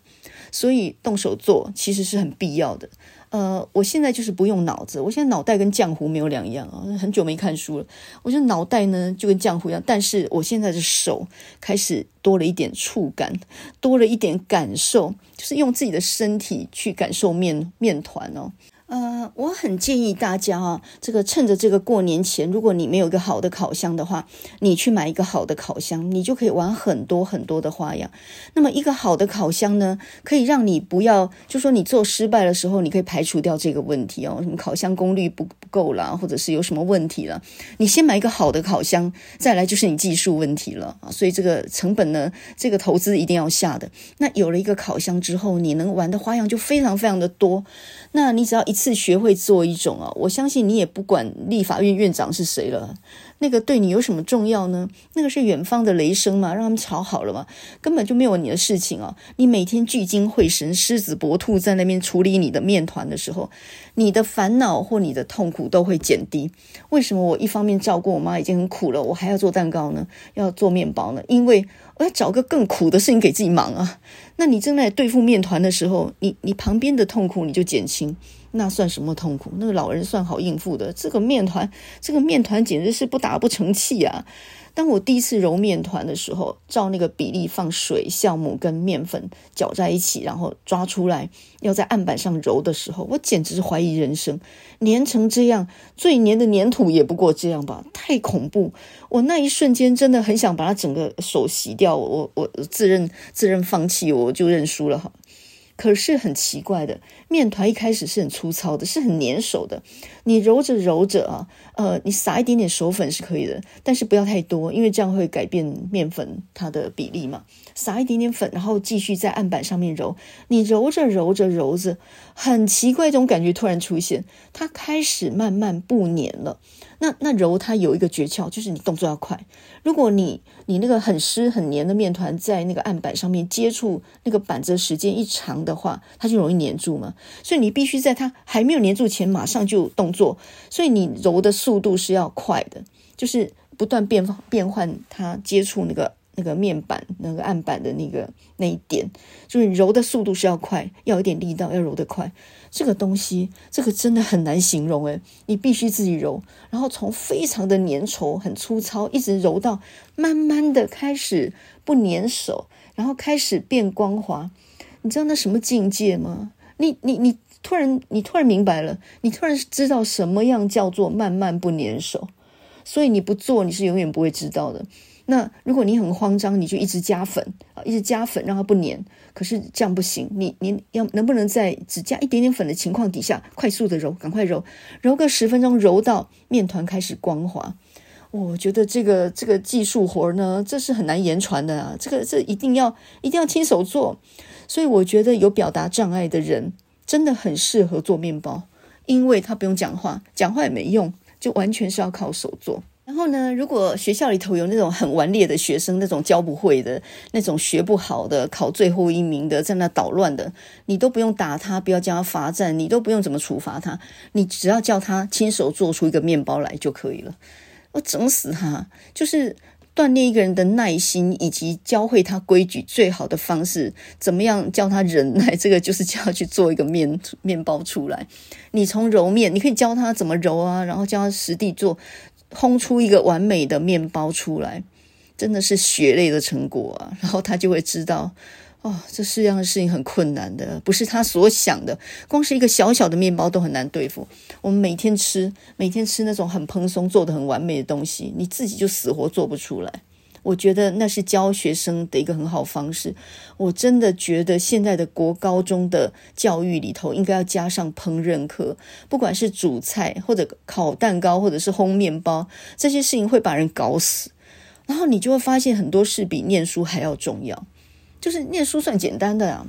所以动手做其实是很必要的。呃，我现在就是不用脑子，我现在脑袋跟浆糊没有两样啊，很久没看书了。我觉得脑袋呢就跟浆糊一样，但是我现在的手开始多了一点触感，多了一点感受，就是用自己的身体去感受面面团哦。呃，我很建议大家啊，这个趁着这个过年前，如果你没有一个好的烤箱的话，你去买一个好的烤箱，你就可以玩很多很多的花样。那么一个好的烤箱呢，可以让你不要，就说你做失败的时候，你可以排除掉这个问题哦，什么烤箱功率不不够啦，或者是有什么问题了，你先买一个好的烤箱，再来就是你技术问题了啊。所以这个成本呢，这个投资一定要下的。那有了一个烤箱之后，你能玩的花样就非常非常的多。那你只要一次学会做一种啊，我相信你也不管立法院院长是谁了，那个对你有什么重要呢？那个是远方的雷声嘛，让他们吵好了嘛，根本就没有你的事情啊。你每天聚精会神、狮子搏兔在那边处理你的面团的时候，你的烦恼或你的痛苦都会减低。为什么我一方面照顾我妈已经很苦了，我还要做蛋糕呢？要做面包呢？因为我要找个更苦的事情给自己忙啊。那你正在对付面团的时候，你你旁边的痛苦你就减轻，那算什么痛苦？那个老人算好应付的，这个面团，这个面团简直是不打不成器啊！当我第一次揉面团的时候，照那个比例放水、酵母跟面粉搅在一起，然后抓出来，要在案板上揉的时候，我简直是怀疑人生。粘成这样，最粘的粘土也不过这样吧？太恐怖！我那一瞬间真的很想把它整个手洗掉，我我自认自认放弃，我就认输了哈。可是很奇怪的，面团一开始是很粗糙的，是很粘手的。你揉着揉着啊，呃，你撒一点点手粉是可以的，但是不要太多，因为这样会改变面粉它的比例嘛。撒一点点粉，然后继续在案板上面揉。你揉着揉着揉着，很奇怪，这种感觉突然出现，它开始慢慢不粘了。那那揉它有一个诀窍，就是你动作要快。如果你你那个很湿很黏的面团在那个案板上面接触那个板子的时间一长的话，它就容易粘住嘛。所以你必须在它还没有粘住前马上就动作。所以你揉的速度是要快的，就是不断变变换它接触那个那个面板那个案板的那个那一点，就是揉的速度是要快，要有点力道，要揉得快。这个东西，这个真的很难形容诶，你必须自己揉，然后从非常的粘稠、很粗糙，一直揉到慢慢的开始不粘手，然后开始变光滑。你知道那什么境界吗？你你你突然你突然明白了，你突然知道什么样叫做慢慢不粘手，所以你不做你是永远不会知道的。那如果你很慌张，你就一直加粉啊，一直加粉让它不粘。可是这样不行，你你要能不能在只加一点点粉的情况底下，快速的揉，赶快揉，揉个十分钟，揉到面团开始光滑。我觉得这个这个技术活呢，这是很难言传的啊，这个这一定要一定要亲手做。所以我觉得有表达障碍的人真的很适合做面包，因为他不用讲话，讲话也没用，就完全是要靠手做。然后呢，如果学校里头有那种很顽劣的学生，那种教不会的，那种学不好的，考最后一名的，在那捣乱的，你都不用打他，不要叫他罚站，你都不用怎么处罚他，你只要叫他亲手做出一个面包来就可以了。我整死他，就是锻炼一个人的耐心，以及教会他规矩最好的方式，怎么样教他忍耐，这个就是叫他去做一个面面包出来。你从揉面，你可以教他怎么揉啊，然后教他实地做。烘出一个完美的面包出来，真的是血泪的成果啊！<laughs> 然后他就会知道，哦，这世上的事情很困难的，不是他所想的。光是一个小小的面包都很难对付。我们每天吃，每天吃那种很蓬松、做的很完美的东西，你自己就死活做不出来。我觉得那是教学生的一个很好方式。我真的觉得现在的国高中的教育里头应该要加上烹饪课，不管是煮菜或者烤蛋糕，或者是烘面包，这些事情会把人搞死。然后你就会发现很多事比念书还要重要。就是念书算简单的啊，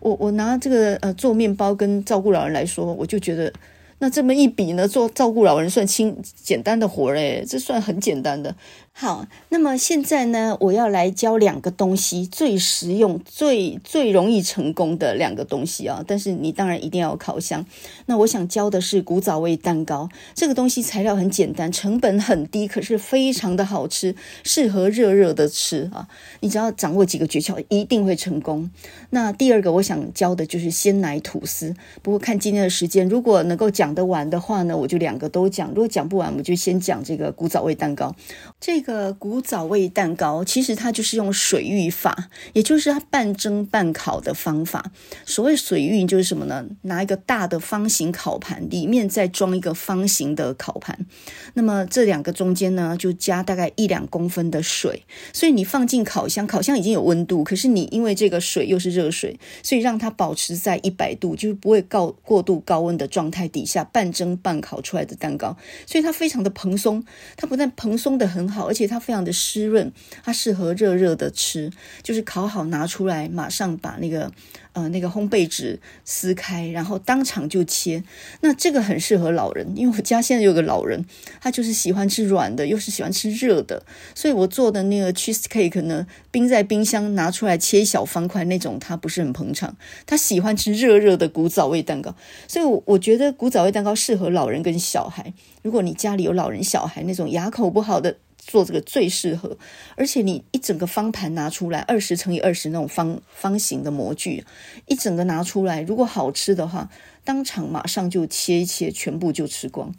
我我拿这个呃做面包跟照顾老人来说，我就觉得那这么一比呢，做照顾老人算轻简单的活诶，这算很简单的。好，那么现在呢，我要来教两个东西，最实用、最最容易成功的两个东西啊。但是你当然一定要有烤箱。那我想教的是古早味蛋糕，这个东西材料很简单，成本很低，可是非常的好吃，适合热热的吃啊。你只要掌握几个诀窍，一定会成功。那第二个我想教的就是鲜奶吐司。不过看今天的时间，如果能够讲得完的话呢，我就两个都讲；如果讲不完，我就先讲这个古早味蛋糕。这。这个古早味蛋糕其实它就是用水浴法，也就是它半蒸半烤的方法。所谓水浴就是什么呢？拿一个大的方形烤盘，里面再装一个方形的烤盘。那么这两个中间呢，就加大概一两公分的水。所以你放进烤箱，烤箱已经有温度，可是你因为这个水又是热水，所以让它保持在一百度，就是不会高过度高温的状态底下半蒸半烤出来的蛋糕。所以它非常的蓬松，它不但蓬松的很好，而且它非常的湿润，它适合热热的吃，就是烤好拿出来，马上把那个呃那个烘焙纸撕开，然后当场就切。那这个很适合老人，因为我家现在有个老人，他就是喜欢吃软的，又是喜欢吃热的，所以我做的那个 cheese cake 呢，冰在冰箱拿出来切小方块那种，他不是很捧场，他喜欢吃热热的古早味蛋糕，所以我我觉得古早味蛋糕适合老人跟小孩。如果你家里有老人小孩那种牙口不好的。做这个最适合，而且你一整个方盘拿出来，二十乘以二十那种方方形的模具，一整个拿出来，如果好吃的话，当场马上就切一切，全部就吃光。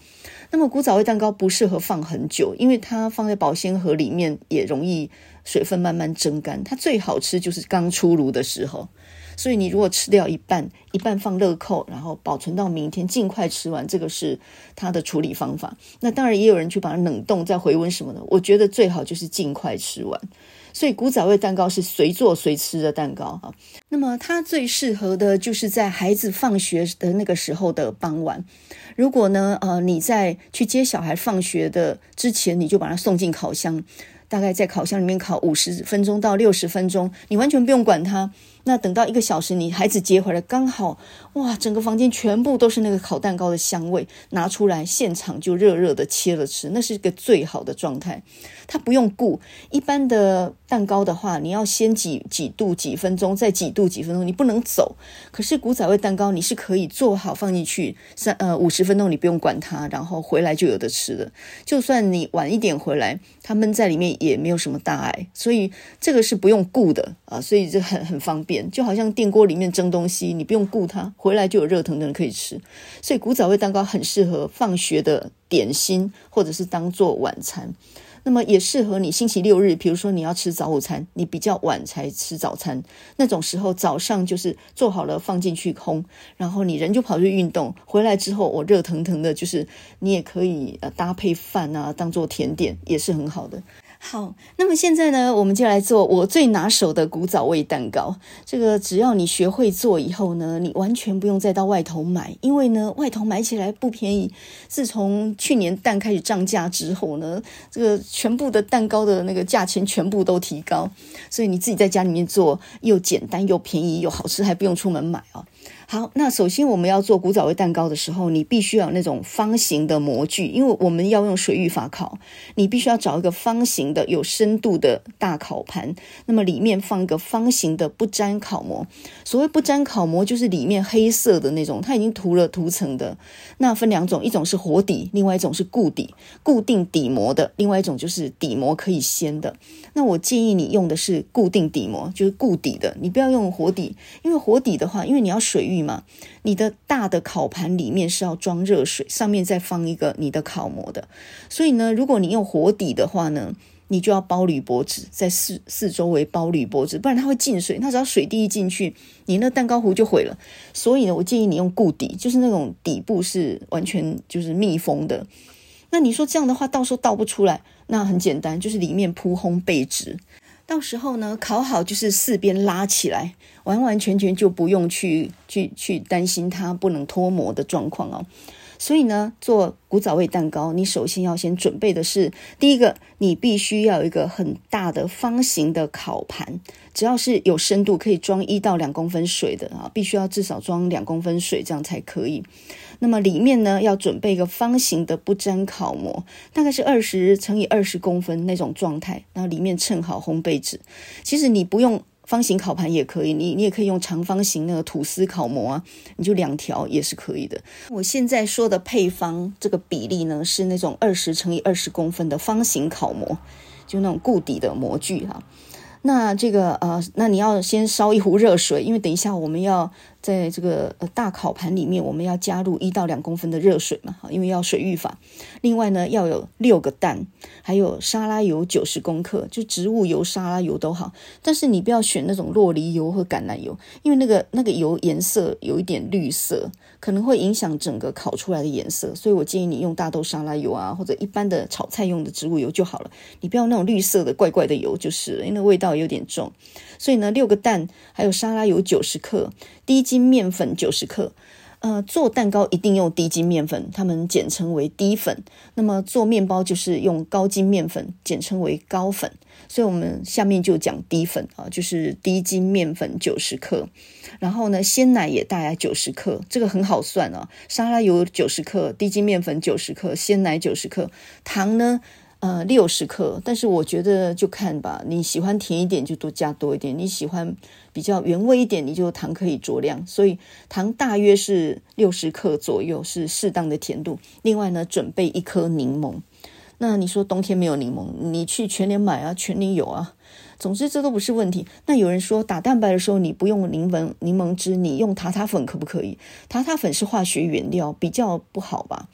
那么古早味蛋糕不适合放很久，因为它放在保鲜盒里面也容易水分慢慢蒸干。它最好吃就是刚出炉的时候。所以你如果吃掉一半，一半放乐扣，然后保存到明天，尽快吃完，这个是它的处理方法。那当然也有人去把它冷冻再回温什么的。我觉得最好就是尽快吃完。所以古早味蛋糕是随做随吃的蛋糕啊。那么它最适合的就是在孩子放学的那个时候的傍晚。如果呢，呃，你在去接小孩放学的之前，你就把它送进烤箱，大概在烤箱里面烤五十分钟到六十分钟，你完全不用管它。那等到一个小时，你孩子接回来，刚好哇，整个房间全部都是那个烤蛋糕的香味，拿出来现场就热热的切了吃，那是一个最好的状态。它不用顾，一般的蛋糕的话，你要先几几度几分钟，再几度几分钟，你不能走。可是古早味蛋糕你是可以做好放进去三呃五十分钟，你不用管它，然后回来就有得吃了。就算你晚一点回来，它闷在里面也没有什么大碍，所以这个是不用顾的啊，所以这很很方便，就好像电锅里面蒸东西，你不用顾它，回来就有热腾腾的可以吃。所以古早味蛋糕很适合放学的点心，或者是当做晚餐。那么也适合你星期六日，比如说你要吃早午餐，你比较晚才吃早餐，那种时候早上就是做好了放进去空，然后你人就跑去运动，回来之后我热腾腾的，就是你也可以呃搭配饭啊，当做甜点也是很好的。好，那么现在呢，我们就来做我最拿手的古早味蛋糕。这个只要你学会做以后呢，你完全不用再到外头买，因为呢，外头买起来不便宜。自从去年蛋开始涨价之后呢，这个全部的蛋糕的那个价钱全部都提高，所以你自己在家里面做又简单又便宜又好吃，还不用出门买啊。好，那首先我们要做古早味蛋糕的时候，你必须要有那种方形的模具，因为我们要用水浴法烤，你必须要找一个方形的有深度的大烤盘，那么里面放一个方形的不粘烤模。所谓不粘烤模，就是里面黑色的那种，它已经涂了涂层的。那分两种，一种是活底，另外一种是固底，固定底膜的，另外一种就是底膜可以掀的。那我建议你用的是固定底膜，就是固底的，你不要用活底，因为活底的话，因为你要浴。嘛，你的大的烤盘里面是要装热水，上面再放一个你的烤模的。所以呢，如果你用活底的话呢，你就要包铝箔纸，在四四周围包铝箔纸，不然它会进水。它只要水滴一进去，你那蛋糕糊就毁了。所以呢，我建议你用固底，就是那种底部是完全就是密封的。那你说这样的话，到时候倒不出来，那很简单，就是里面铺烘焙纸。到时候呢，烤好就是四边拉起来，完完全全就不用去去去担心它不能脱模的状况哦。所以呢，做古早味蛋糕，你首先要先准备的是，第一个，你必须要有一个很大的方形的烤盘，只要是有深度可以装一到两公分水的啊，必须要至少装两公分水，这样才可以。那么里面呢，要准备一个方形的不粘烤模，大概是二十乘以二十公分那种状态，然后里面衬好烘焙纸。其实你不用。方形烤盘也可以，你你也可以用长方形那个吐司烤模啊，你就两条也是可以的。我现在说的配方这个比例呢，是那种二十乘以二十公分的方形烤模，就那种固底的模具哈。那这个呃，那你要先烧一壶热水，因为等一下我们要。在这个呃大烤盘里面，我们要加入一到两公分的热水嘛，因为要水浴法。另外呢，要有六个蛋，还有沙拉油九十公克，就植物油、沙拉油都好。但是你不要选那种洛梨油和橄榄油，因为那个那个油颜色有一点绿色，可能会影响整个烤出来的颜色。所以我建议你用大豆沙拉油啊，或者一般的炒菜用的植物油就好了。你不要那种绿色的怪怪的油，就是，因为那味道有点重。所以呢，六个蛋，还有沙拉油九十克。低筋面粉九十克，呃，做蛋糕一定用低筋面粉，他们简称为低粉。那么做面包就是用高筋面粉，简称为高粉。所以我们下面就讲低粉啊，就是低筋面粉九十克。然后呢，鲜奶也大概九十克，这个很好算啊。沙拉油九十克，低筋面粉九十克，鲜奶九十克，糖呢？呃，六十克，但是我觉得就看吧，你喜欢甜一点就多加多一点，你喜欢比较原味一点，你就糖可以酌量。所以糖大约是六十克左右，是适当的甜度。另外呢，准备一颗柠檬。那你说冬天没有柠檬，你去全联买啊，全联有啊。总之这都不是问题。那有人说打蛋白的时候你不用柠檬柠檬汁，你用塔塔粉可不可以？塔塔粉是化学原料，比较不好吧？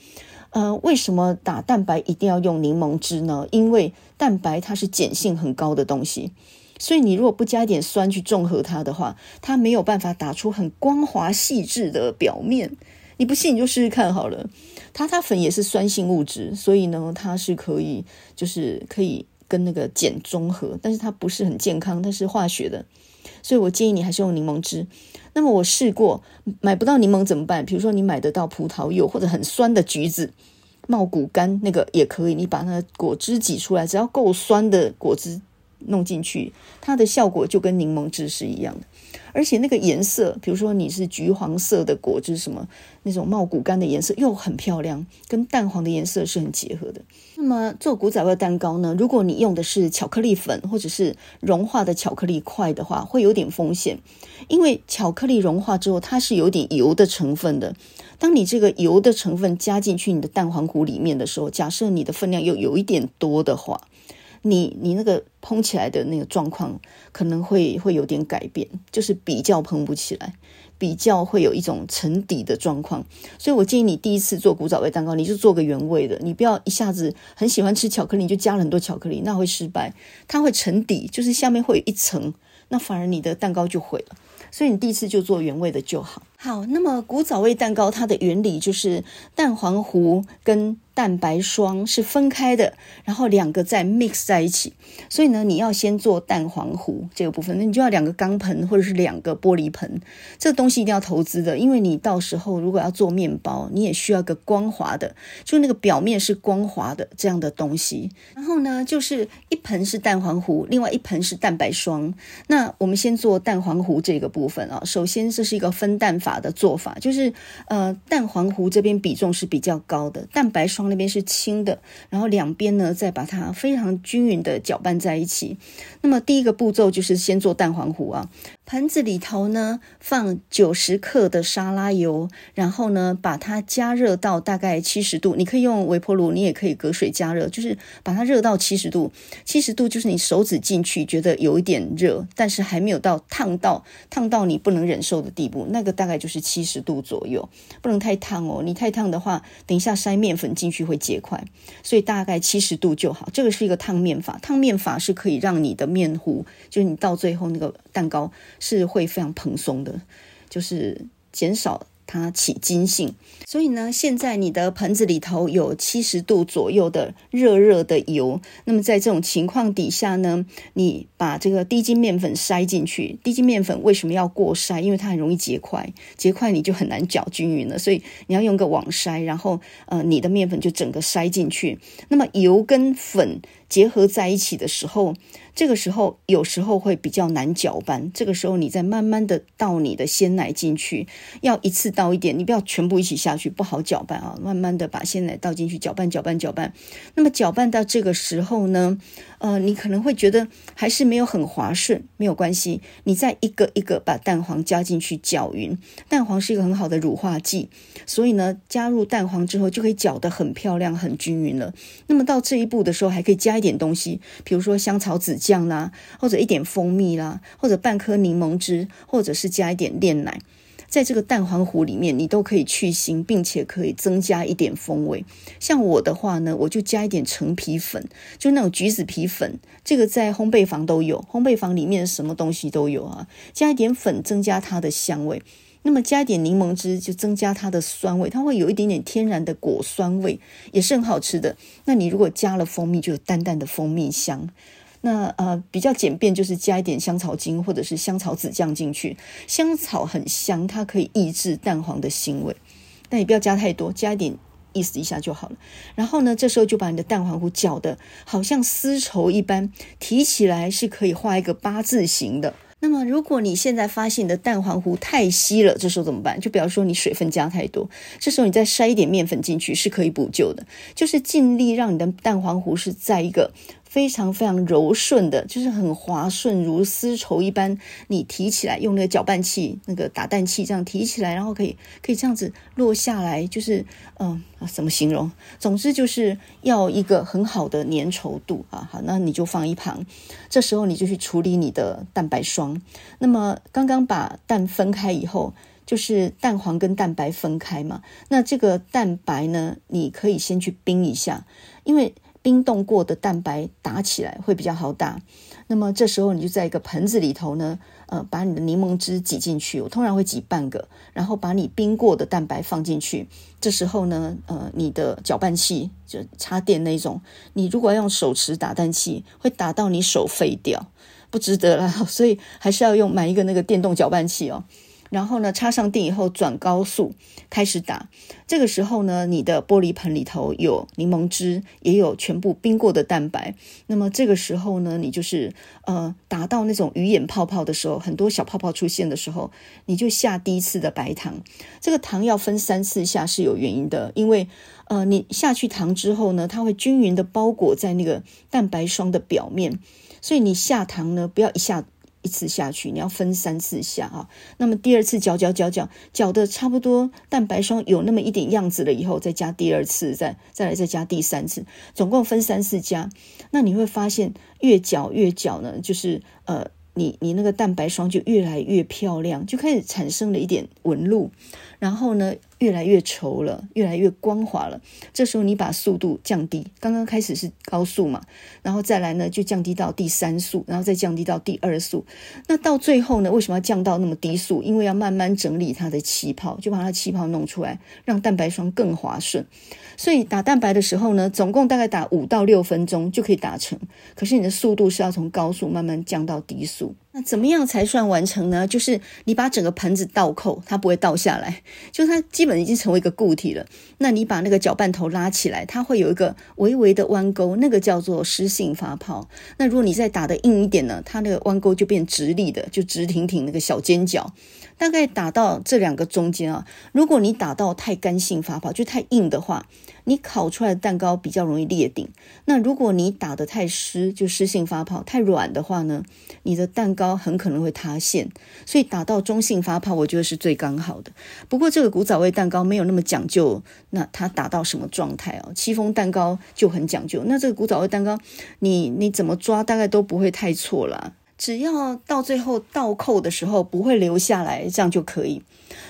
呃，为什么打蛋白一定要用柠檬汁呢？因为蛋白它是碱性很高的东西，所以你如果不加一点酸去中和它的话，它没有办法打出很光滑细致的表面。你不信你就试试看好了。它它粉也是酸性物质，所以呢，它是可以就是可以跟那个碱中和，但是它不是很健康，它是化学的。所以我建议你还是用柠檬汁。那么我试过买不到柠檬怎么办？比如说你买得到葡萄柚或者很酸的橘子，<laughs> 茂谷柑那个也可以，你把它的果汁挤出来，只要够酸的果汁弄进去，它的效果就跟柠檬汁是一样的。而且那个颜色，比如说你是橘黄色的果汁，什么那种茂谷柑的颜色又很漂亮，跟蛋黄的颜色是很结合的。那么做古早味蛋糕呢，如果你用的是巧克力粉或者是融化的巧克力块的话，会有点风险，因为巧克力融化之后它是有点油的成分的。当你这个油的成分加进去你的蛋黄糊里面的时候，假设你的分量又有一点多的话，你你那个膨起来的那个状况可能会会有点改变，就是比较膨不起来，比较会有一种沉底的状况。所以我建议你第一次做古早味蛋糕，你就做个原味的，你不要一下子很喜欢吃巧克力，你就加了很多巧克力，那会失败。它会沉底，就是下面会有一层，那反而你的蛋糕就毁了。所以你第一次就做原味的就好。好，那么古早味蛋糕它的原理就是蛋黄糊跟蛋白霜是分开的，然后两个再 mix 在一起。所以呢，你要先做蛋黄糊这个部分，那你就要两个钢盆或者是两个玻璃盆。这东西一定要投资的，因为你到时候如果要做面包，你也需要个光滑的，就那个表面是光滑的这样的东西。然后呢，就是一盆是蛋黄糊，另外一盆是蛋白霜。那我们先做蛋黄糊这个部分啊，首先这是一个分蛋法。的做法就是，呃，蛋黄糊这边比重是比较高的，蛋白霜那边是轻的，然后两边呢再把它非常均匀的搅拌在一起。那么第一个步骤就是先做蛋黄糊啊。盆子里头呢，放九十克的沙拉油，然后呢，把它加热到大概七十度。你可以用微波炉，你也可以隔水加热，就是把它热到七十度。七十度就是你手指进去觉得有一点热，但是还没有到烫到烫到你不能忍受的地步。那个大概就是七十度左右，不能太烫哦。你太烫的话，等一下筛面粉进去会结块，所以大概七十度就好。这个是一个烫面法，烫面法是可以让你的面糊，就是你到最后那个蛋糕。是会非常蓬松的，就是减少它起筋性。所以呢，现在你的盆子里头有七十度左右的热热的油。那么在这种情况底下呢，你把这个低筋面粉筛进去。低筋面粉为什么要过筛？因为它很容易结块，结块你就很难搅均匀了。所以你要用个网筛，然后呃，你的面粉就整个筛进去。那么油跟粉结合在一起的时候。这个时候有时候会比较难搅拌，这个时候你再慢慢的倒你的鲜奶进去，要一次倒一点，你不要全部一起下去，不好搅拌啊。慢慢的把鲜奶倒进去，搅拌搅拌搅拌。那么搅拌到这个时候呢，呃，你可能会觉得还是没有很滑顺，没有关系，你再一个一个把蛋黄加进去搅匀。蛋黄是一个很好的乳化剂，所以呢，加入蛋黄之后就可以搅得很漂亮、很均匀了。那么到这一步的时候，还可以加一点东西，比如说香草籽酱啦，或者一点蜂蜜啦，或者半颗柠檬汁，或者是加一点炼奶。在这个蛋黄糊里面，你都可以去腥，并且可以增加一点风味。像我的话呢，我就加一点橙皮粉，就那种橘子皮粉，这个在烘焙坊都有，烘焙坊里面什么东西都有啊。加一点粉，增加它的香味。那么加一点柠檬汁，就增加它的酸味，它会有一点点天然的果酸味，也是很好吃的。那你如果加了蜂蜜，就有淡淡的蜂蜜香。那呃比较简便，就是加一点香草精或者是香草籽酱进去。香草很香，它可以抑制蛋黄的腥味，但也不要加太多，加一点意思一下就好了。然后呢，这时候就把你的蛋黄糊搅得好像丝绸一般，提起来是可以画一个八字形的。那么如果你现在发现你的蛋黄糊太稀了，这时候怎么办？就比方说你水分加太多，这时候你再筛一点面粉进去是可以补救的，就是尽力让你的蛋黄糊是在一个。非常非常柔顺的，就是很滑顺，如丝绸一般。你提起来，用那个搅拌器、那个打蛋器这样提起来，然后可以可以这样子落下来，就是嗯，怎么形容？总之就是要一个很好的粘稠度啊。好，那你就放一旁。这时候你就去处理你的蛋白霜。那么刚刚把蛋分开以后，就是蛋黄跟蛋白分开嘛。那这个蛋白呢，你可以先去冰一下，因为。冰冻过的蛋白打起来会比较好打，那么这时候你就在一个盆子里头呢，呃，把你的柠檬汁挤进去，我通常会挤半个，然后把你冰过的蛋白放进去。这时候呢，呃，你的搅拌器就插电那种，你如果要用手持打蛋器，会打到你手废掉，不值得啦，<laughs> 所以还是要用买一个那个电动搅拌器哦。然后呢，插上电以后转高速开始打。这个时候呢，你的玻璃盆里头有柠檬汁，也有全部冰过的蛋白。那么这个时候呢，你就是呃打到那种鱼眼泡泡的时候，很多小泡泡出现的时候，你就下第一次的白糖。这个糖要分三次下是有原因的，因为呃你下去糖之后呢，它会均匀的包裹在那个蛋白霜的表面，所以你下糖呢，不要一下。一次下去，你要分三次下啊。那么第二次搅搅搅搅搅的差不多，蛋白霜有那么一点样子了以后，再加第二次，再再来再加第三次，总共分三次加。那你会发现越搅越搅呢，就是呃，你你那个蛋白霜就越来越漂亮，就开始产生了一点纹路，然后呢。越来越稠了，越来越光滑了。这时候你把速度降低，刚刚开始是高速嘛，然后再来呢就降低到第三速，然后再降低到第二速。那到最后呢，为什么要降到那么低速？因为要慢慢整理它的气泡，就把它气泡弄出来，让蛋白霜更滑顺。所以打蛋白的时候呢，总共大概打五到六分钟就可以打成。可是你的速度是要从高速慢慢降到低速。那怎么样才算完成呢？就是你把整个盆子倒扣，它不会倒下来，就它基本已经成为一个固体了。那你把那个搅拌头拉起来，它会有一个微微的弯钩，那个叫做湿性发泡。那如果你再打得硬一点呢，它那个弯钩就变直立的，就直挺挺那个小尖角。大概打到这两个中间啊，如果你打到太干性发泡，就太硬的话，你烤出来的蛋糕比较容易裂顶。那如果你打得太湿，就湿性发泡，太软的话呢，你的蛋糕很可能会塌陷。所以打到中性发泡，我觉得是最刚好的。不过这个古早味蛋糕没有那么讲究，那它打到什么状态哦？戚风蛋糕就很讲究。那这个古早味蛋糕，你你怎么抓，大概都不会太错啦。只要到最后倒扣的时候不会流下来，这样就可以。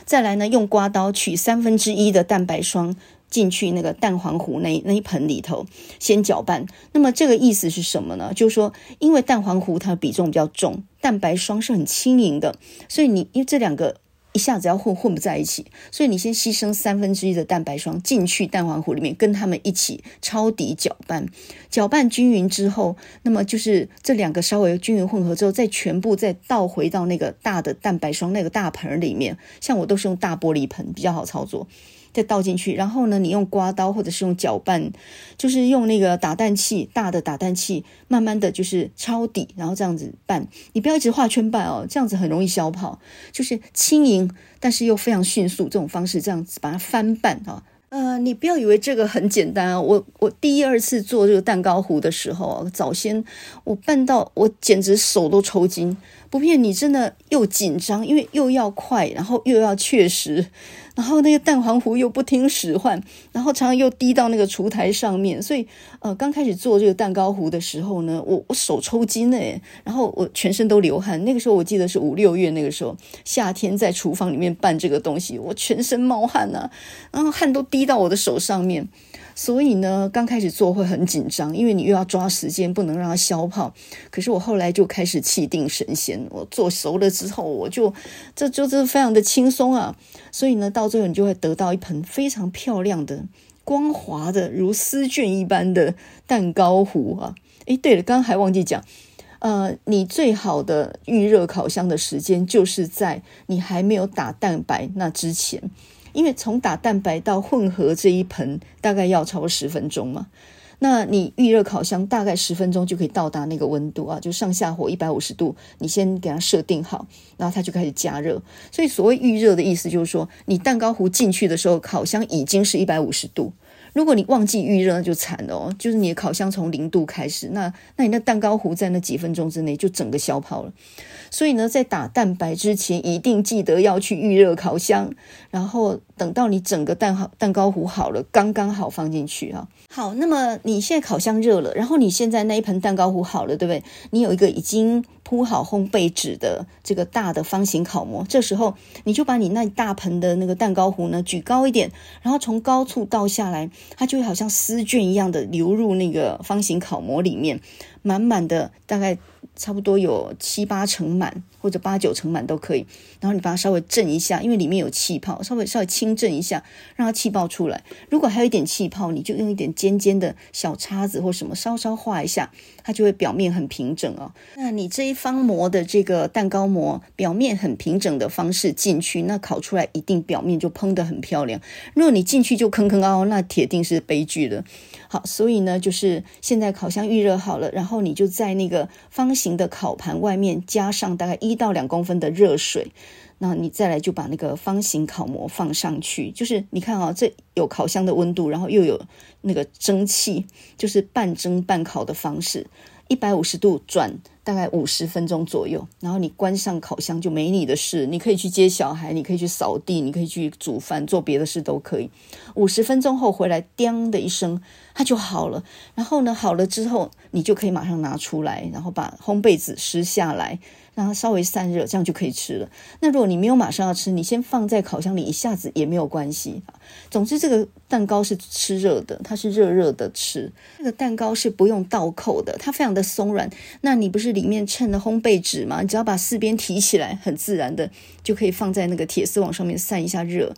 再来呢，用刮刀取三分之一的蛋白霜进去那个蛋黄糊那那一盆里头，先搅拌。那么这个意思是什么呢？就是说，因为蛋黄糊它的比重比较重，蛋白霜是很轻盈的，所以你因为这两个。一下子要混混不在一起，所以你先牺牲三分之一的蛋白霜进去蛋黄糊里面，跟他们一起抄底搅拌，搅拌均匀之后，那么就是这两个稍微均匀混合之后，再全部再倒回到那个大的蛋白霜那个大盆里面。像我都是用大玻璃盆比较好操作。再倒进去，然后呢，你用刮刀或者是用搅拌，就是用那个打蛋器，大的打蛋器，慢慢的就是抄底，然后这样子拌。你不要一直画圈拌哦，这样子很容易消泡。就是轻盈，但是又非常迅速，这种方式这样子把它翻拌啊。呃，你不要以为这个很简单啊！我我第一二次做这个蛋糕糊的时候啊，早先我拌到我简直手都抽筋，不骗你，真的又紧张，因为又要快，然后又要确实。然后那个蛋黄糊又不听使唤，然后常常又滴到那个厨台上面，所以呃，刚开始做这个蛋糕糊的时候呢，我我手抽筋哎，然后我全身都流汗。那个时候我记得是五六月那个时候，夏天在厨房里面拌这个东西，我全身冒汗呐、啊，然后汗都滴到我的手上面。所以呢，刚开始做会很紧张，因为你又要抓时间，不能让它消泡。可是我后来就开始气定神闲，我做熟了之后，我就这就是非常的轻松啊。所以呢，到最后你就会得到一盆非常漂亮的、光滑的，如丝绢一般的蛋糕糊啊。诶，对了，刚刚还忘记讲，呃，你最好的预热烤箱的时间就是在你还没有打蛋白那之前。因为从打蛋白到混合这一盆大概要超过十分钟嘛，那你预热烤箱大概十分钟就可以到达那个温度啊，就上下火一百五十度，你先给它设定好，然后它就开始加热。所以所谓预热的意思就是说，你蛋糕糊进去的时候，烤箱已经是一百五十度。如果你忘记预热，那就惨了哦。就是你的烤箱从零度开始，那那你那蛋糕糊在那几分钟之内就整个消泡了。所以呢，在打蛋白之前，一定记得要去预热烤箱，然后等到你整个蛋好蛋糕糊好了，刚刚好放进去哈。好，那么你现在烤箱热了，然后你现在那一盆蛋糕糊好了，对不对？你有一个已经铺好烘焙纸的这个大的方形烤模，这时候你就把你那大盆的那个蛋糕糊呢举高一点，然后从高处倒下来，它就会好像丝绢一样的流入那个方形烤模里面，满满的，大概差不多有七八成满或者八九成满都可以。然后你把它稍微震一下，因为里面有气泡，稍微稍微轻震一下，让它气泡出来。如果还有一点气泡，你就用一点尖尖的小叉子或什么稍稍画一下，它就会表面很平整哦。那你这一方模的这个蛋糕模表面很平整的方式进去，那烤出来一定表面就蓬得很漂亮。如果你进去就坑坑凹凹，那铁定是悲剧了。好，所以呢，就是现在烤箱预热好了，然后你就在那个方形的烤盘外面加上大概一到两公分的热水。那你再来就把那个方形烤模放上去，就是你看啊，这有烤箱的温度，然后又有那个蒸汽，就是半蒸半烤的方式，一百五十度转大概五十分钟左右，然后你关上烤箱就没你的事，你可以去接小孩，你可以去扫地，你可以去煮饭，做别的事都可以。五十分钟后回来，叮的一声，它就好了。然后呢，好了之后，你就可以马上拿出来，然后把烘焙纸撕下来。让它稍微散热，这样就可以吃了。那如果你没有马上要吃，你先放在烤箱里，一下子也没有关系。总之，这个蛋糕是吃热的，它是热热的吃。这个蛋糕是不用倒扣的，它非常的松软。那你不是里面衬了烘焙纸吗？你只要把四边提起来，很自然的就可以放在那个铁丝网上面散一下热。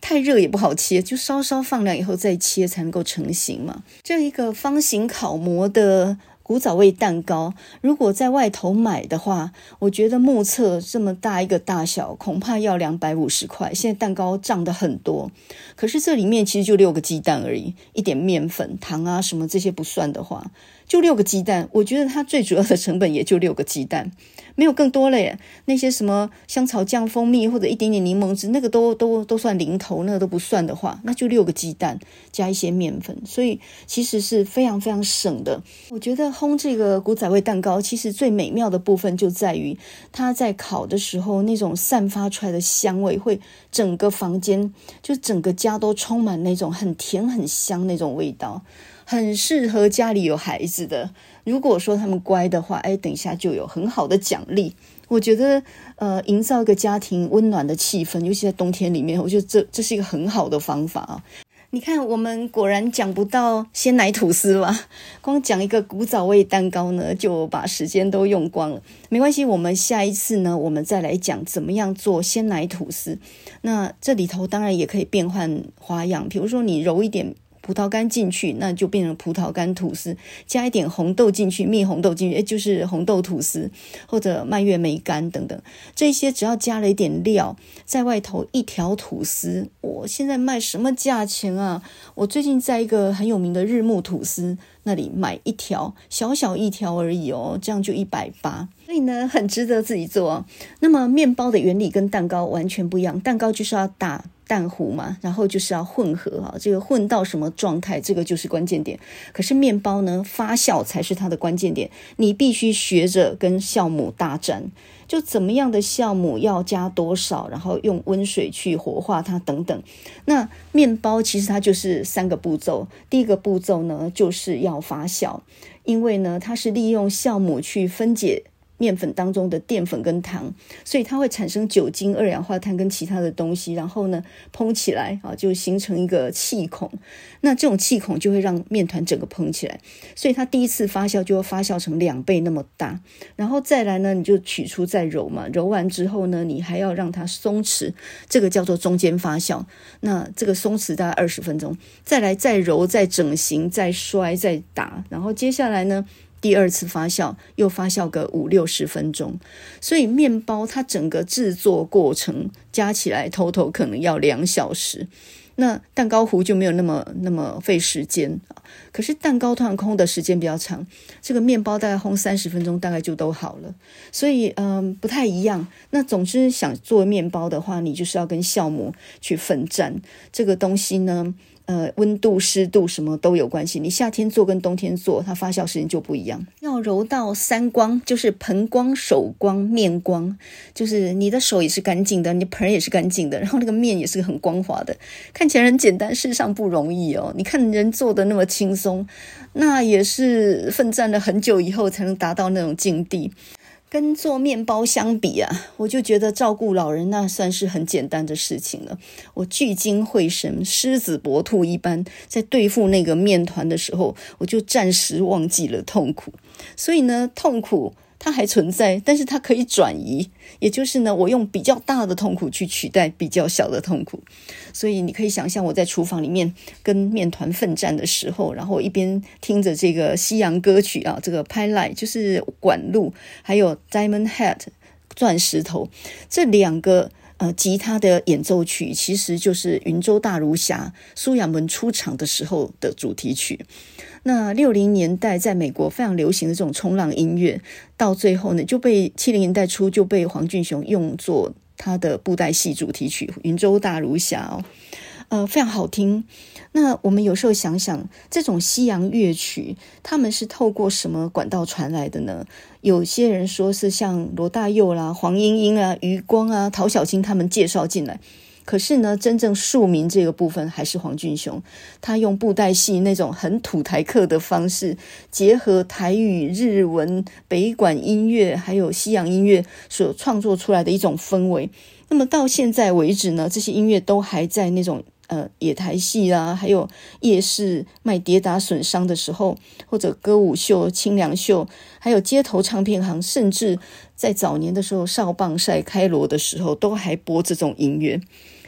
太热也不好切，就稍稍放凉以后再切才能够成型嘛。这一个方形烤模的。古早味蛋糕，如果在外头买的话，我觉得目测这么大一个大小，恐怕要两百五十块。现在蛋糕涨得很多，可是这里面其实就六个鸡蛋而已，一点面粉、糖啊什么这些不算的话，就六个鸡蛋。我觉得它最主要的成本也就六个鸡蛋。没有更多了耶，那些什么香草酱、蜂蜜或者一点点柠檬汁，那个都都都算零头，那个都不算的话，那就六个鸡蛋加一些面粉，所以其实是非常非常省的。我觉得烘这个古仔味蛋糕，其实最美妙的部分就在于它在烤的时候那种散发出来的香味，会整个房间就整个家都充满那种很甜很香那种味道。很适合家里有孩子的。如果说他们乖的话，哎，等一下就有很好的奖励。我觉得，呃，营造一个家庭温暖的气氛，尤其在冬天里面，我觉得这这是一个很好的方法啊。你看，我们果然讲不到鲜奶吐司吧？光讲一个古早味蛋糕呢，就把时间都用光了。没关系，我们下一次呢，我们再来讲怎么样做鲜奶吐司。那这里头当然也可以变换花样，比如说你揉一点。葡萄干进去，那就变成葡萄干吐司；加一点红豆进去，蜜红豆进去，诶，就是红豆吐司，或者蔓越莓干等等。这些只要加了一点料，在外头一条吐司，我现在卖什么价钱啊？我最近在一个很有名的日暮吐司那里买一条，小小一条而已哦，这样就一百八，所以呢，很值得自己做。那么面包的原理跟蛋糕完全不一样，蛋糕就是要打。蛋糊嘛，然后就是要混合哈，这个混到什么状态，这个就是关键点。可是面包呢，发酵才是它的关键点，你必须学着跟酵母大战，就怎么样的酵母要加多少，然后用温水去活化它等等。那面包其实它就是三个步骤，第一个步骤呢就是要发酵，因为呢它是利用酵母去分解。面粉当中的淀粉跟糖，所以它会产生酒精、二氧化碳跟其他的东西，然后呢，膨起来啊，就形成一个气孔。那这种气孔就会让面团整个膨起来，所以它第一次发酵就会发酵成两倍那么大。然后再来呢，你就取出再揉嘛，揉完之后呢，你还要让它松弛，这个叫做中间发酵。那这个松弛大概二十分钟，再来再揉、再整形、再摔、再打，然后接下来呢，第二次发酵又发酵个五六十分钟，所以面包它整个制作过程加起来偷偷可能要两小时。那蛋糕糊就没有那么那么费时间啊。可是蛋糕通常烘的时间比较长，这个面包大概烘三十分钟大概就都好了。所以嗯，不太一样。那总之想做面包的话，你就是要跟酵母去奋战。这个东西呢。呃，温度、湿度什么都有关系。你夏天做跟冬天做，它发酵时间就不一样。要揉到三光，就是盆光、手光、面光，就是你的手也是干净的，你盆也是干净的，然后那个面也是很光滑的，看起来很简单，事实上不容易哦。你看人做的那么轻松，那也是奋战了很久以后才能达到那种境地。跟做面包相比啊，我就觉得照顾老人那算是很简单的事情了。我聚精会神、狮子搏兔一般，在对付那个面团的时候，我就暂时忘记了痛苦。所以呢，痛苦。它还存在，但是它可以转移，也就是呢，我用比较大的痛苦去取代比较小的痛苦。所以你可以想象我在厨房里面跟面团奋战的时候，然后一边听着这个西洋歌曲啊，这个 Pilei 就是管路，还有 Diamond Head 钻石头这两个呃吉他的演奏曲，其实就是《云州大儒侠》苏亚文出场的时候的主题曲。那六零年代在美国非常流行的这种冲浪音乐，到最后呢就被七零年代初就被黄俊雄用作他的布袋戏主题曲《云州大儒侠》哦，呃，非常好听。那我们有时候想想，这种西洋乐曲，他们是透过什么管道传来的呢？有些人说是像罗大佑啦、黄莺莺啊、余光啊、陶小清他们介绍进来。可是呢，真正庶民这个部分还是黄俊雄，他用布袋戏那种很土台客的方式，结合台语、日文、北管音乐，还有西洋音乐所创作出来的一种氛围。那么到现在为止呢，这些音乐都还在那种呃野台戏啊，还有夜市卖跌打损伤的时候，或者歌舞秀、清凉秀，还有街头唱片行，甚至在早年的时候少棒赛开锣的时候，都还播这种音乐。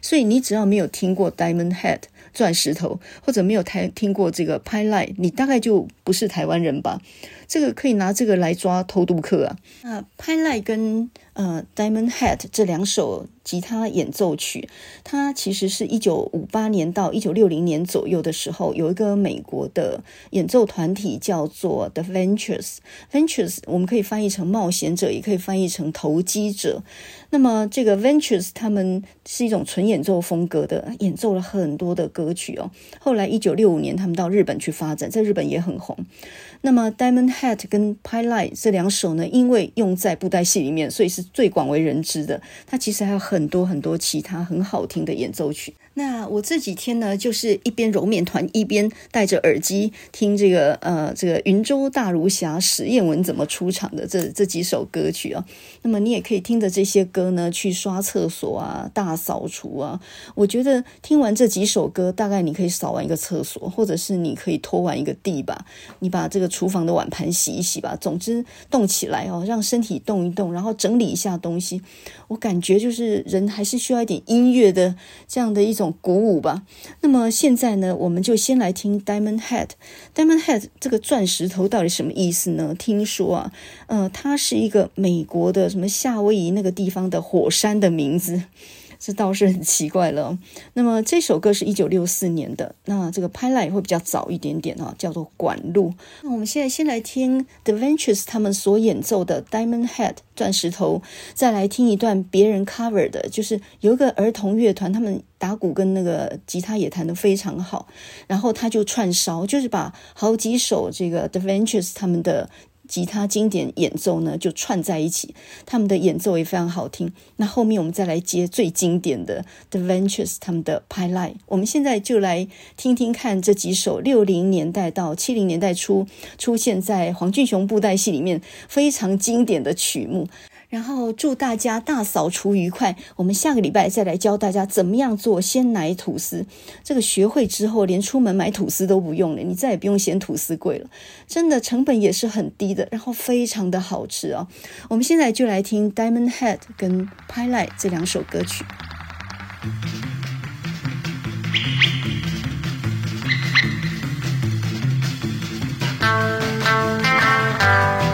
所以你只要没有听过 Diamond Head 钻石头，或者没有台听过这个 Pilei，你大概就不是台湾人吧？这个可以拿这个来抓偷渡客啊！那 Pilei 跟呃 Diamond Head 这两首吉他演奏曲，它其实是一九五八年到一九六零年左右的时候，有一个美国的演奏团体叫做 The Ventures。Ventures 我们可以翻译成冒险者，也可以翻译成投机者。那么这个 Ventures 他们是一种纯演奏风格的，演奏了很多的歌曲哦。后来一九六五年他们到日本去发展，在日本也很红。那么 Diamond Hat 跟 Pilot 这两首呢，因为用在布袋戏里面，所以是最广为人知的。它其实还有很多很多其他很好听的演奏曲。那我这几天呢，就是一边揉面团，一边戴着耳机听这个呃这个云州大儒侠史艳文怎么出场的这这几首歌曲啊。那么你也可以听着这些歌呢去刷厕所啊、大扫除啊。我觉得听完这几首歌，大概你可以扫完一个厕所，或者是你可以拖完一个地吧。你把这个厨房的碗盘洗一洗吧。总之动起来哦，让身体动一动，然后整理一下东西。我感觉就是人还是需要一点音乐的这样的一种种。鼓舞吧。那么现在呢，我们就先来听 Diamond Head。Diamond Head 这个钻石头到底什么意思呢？听说啊，呃，它是一个美国的什么夏威夷那个地方的火山的名字。这倒是很奇怪了。那么这首歌是一九六四年的，那这个 Pilei 会比较早一点点啊，叫做《管路》。那我们现在先来听 The Ventures 他们所演奏的 Diamond Head 钻石头，再来听一段别人 cover 的，就是有一个儿童乐团，他们打鼓跟那个吉他也弹得非常好，然后他就串烧，就是把好几首这个 The Ventures 他们的。吉他经典演奏呢，就串在一起，他们的演奏也非常好听。那后面我们再来接最经典的 The Ventures 他们的 Pilei。我们现在就来听听看这几首六零年代到七零年代初出现在黄俊雄布袋戏里面非常经典的曲目。然后祝大家大扫除愉快我们下个礼拜再来教大家怎么样做鲜奶吐司。这个学会之后连出门买吐司都不用了你再也不用嫌吐司贵了。真的成本也是很低的然后非常的好吃哦。我们现在就来听 diamond head 跟 Pilot 这两首歌曲。<laughs>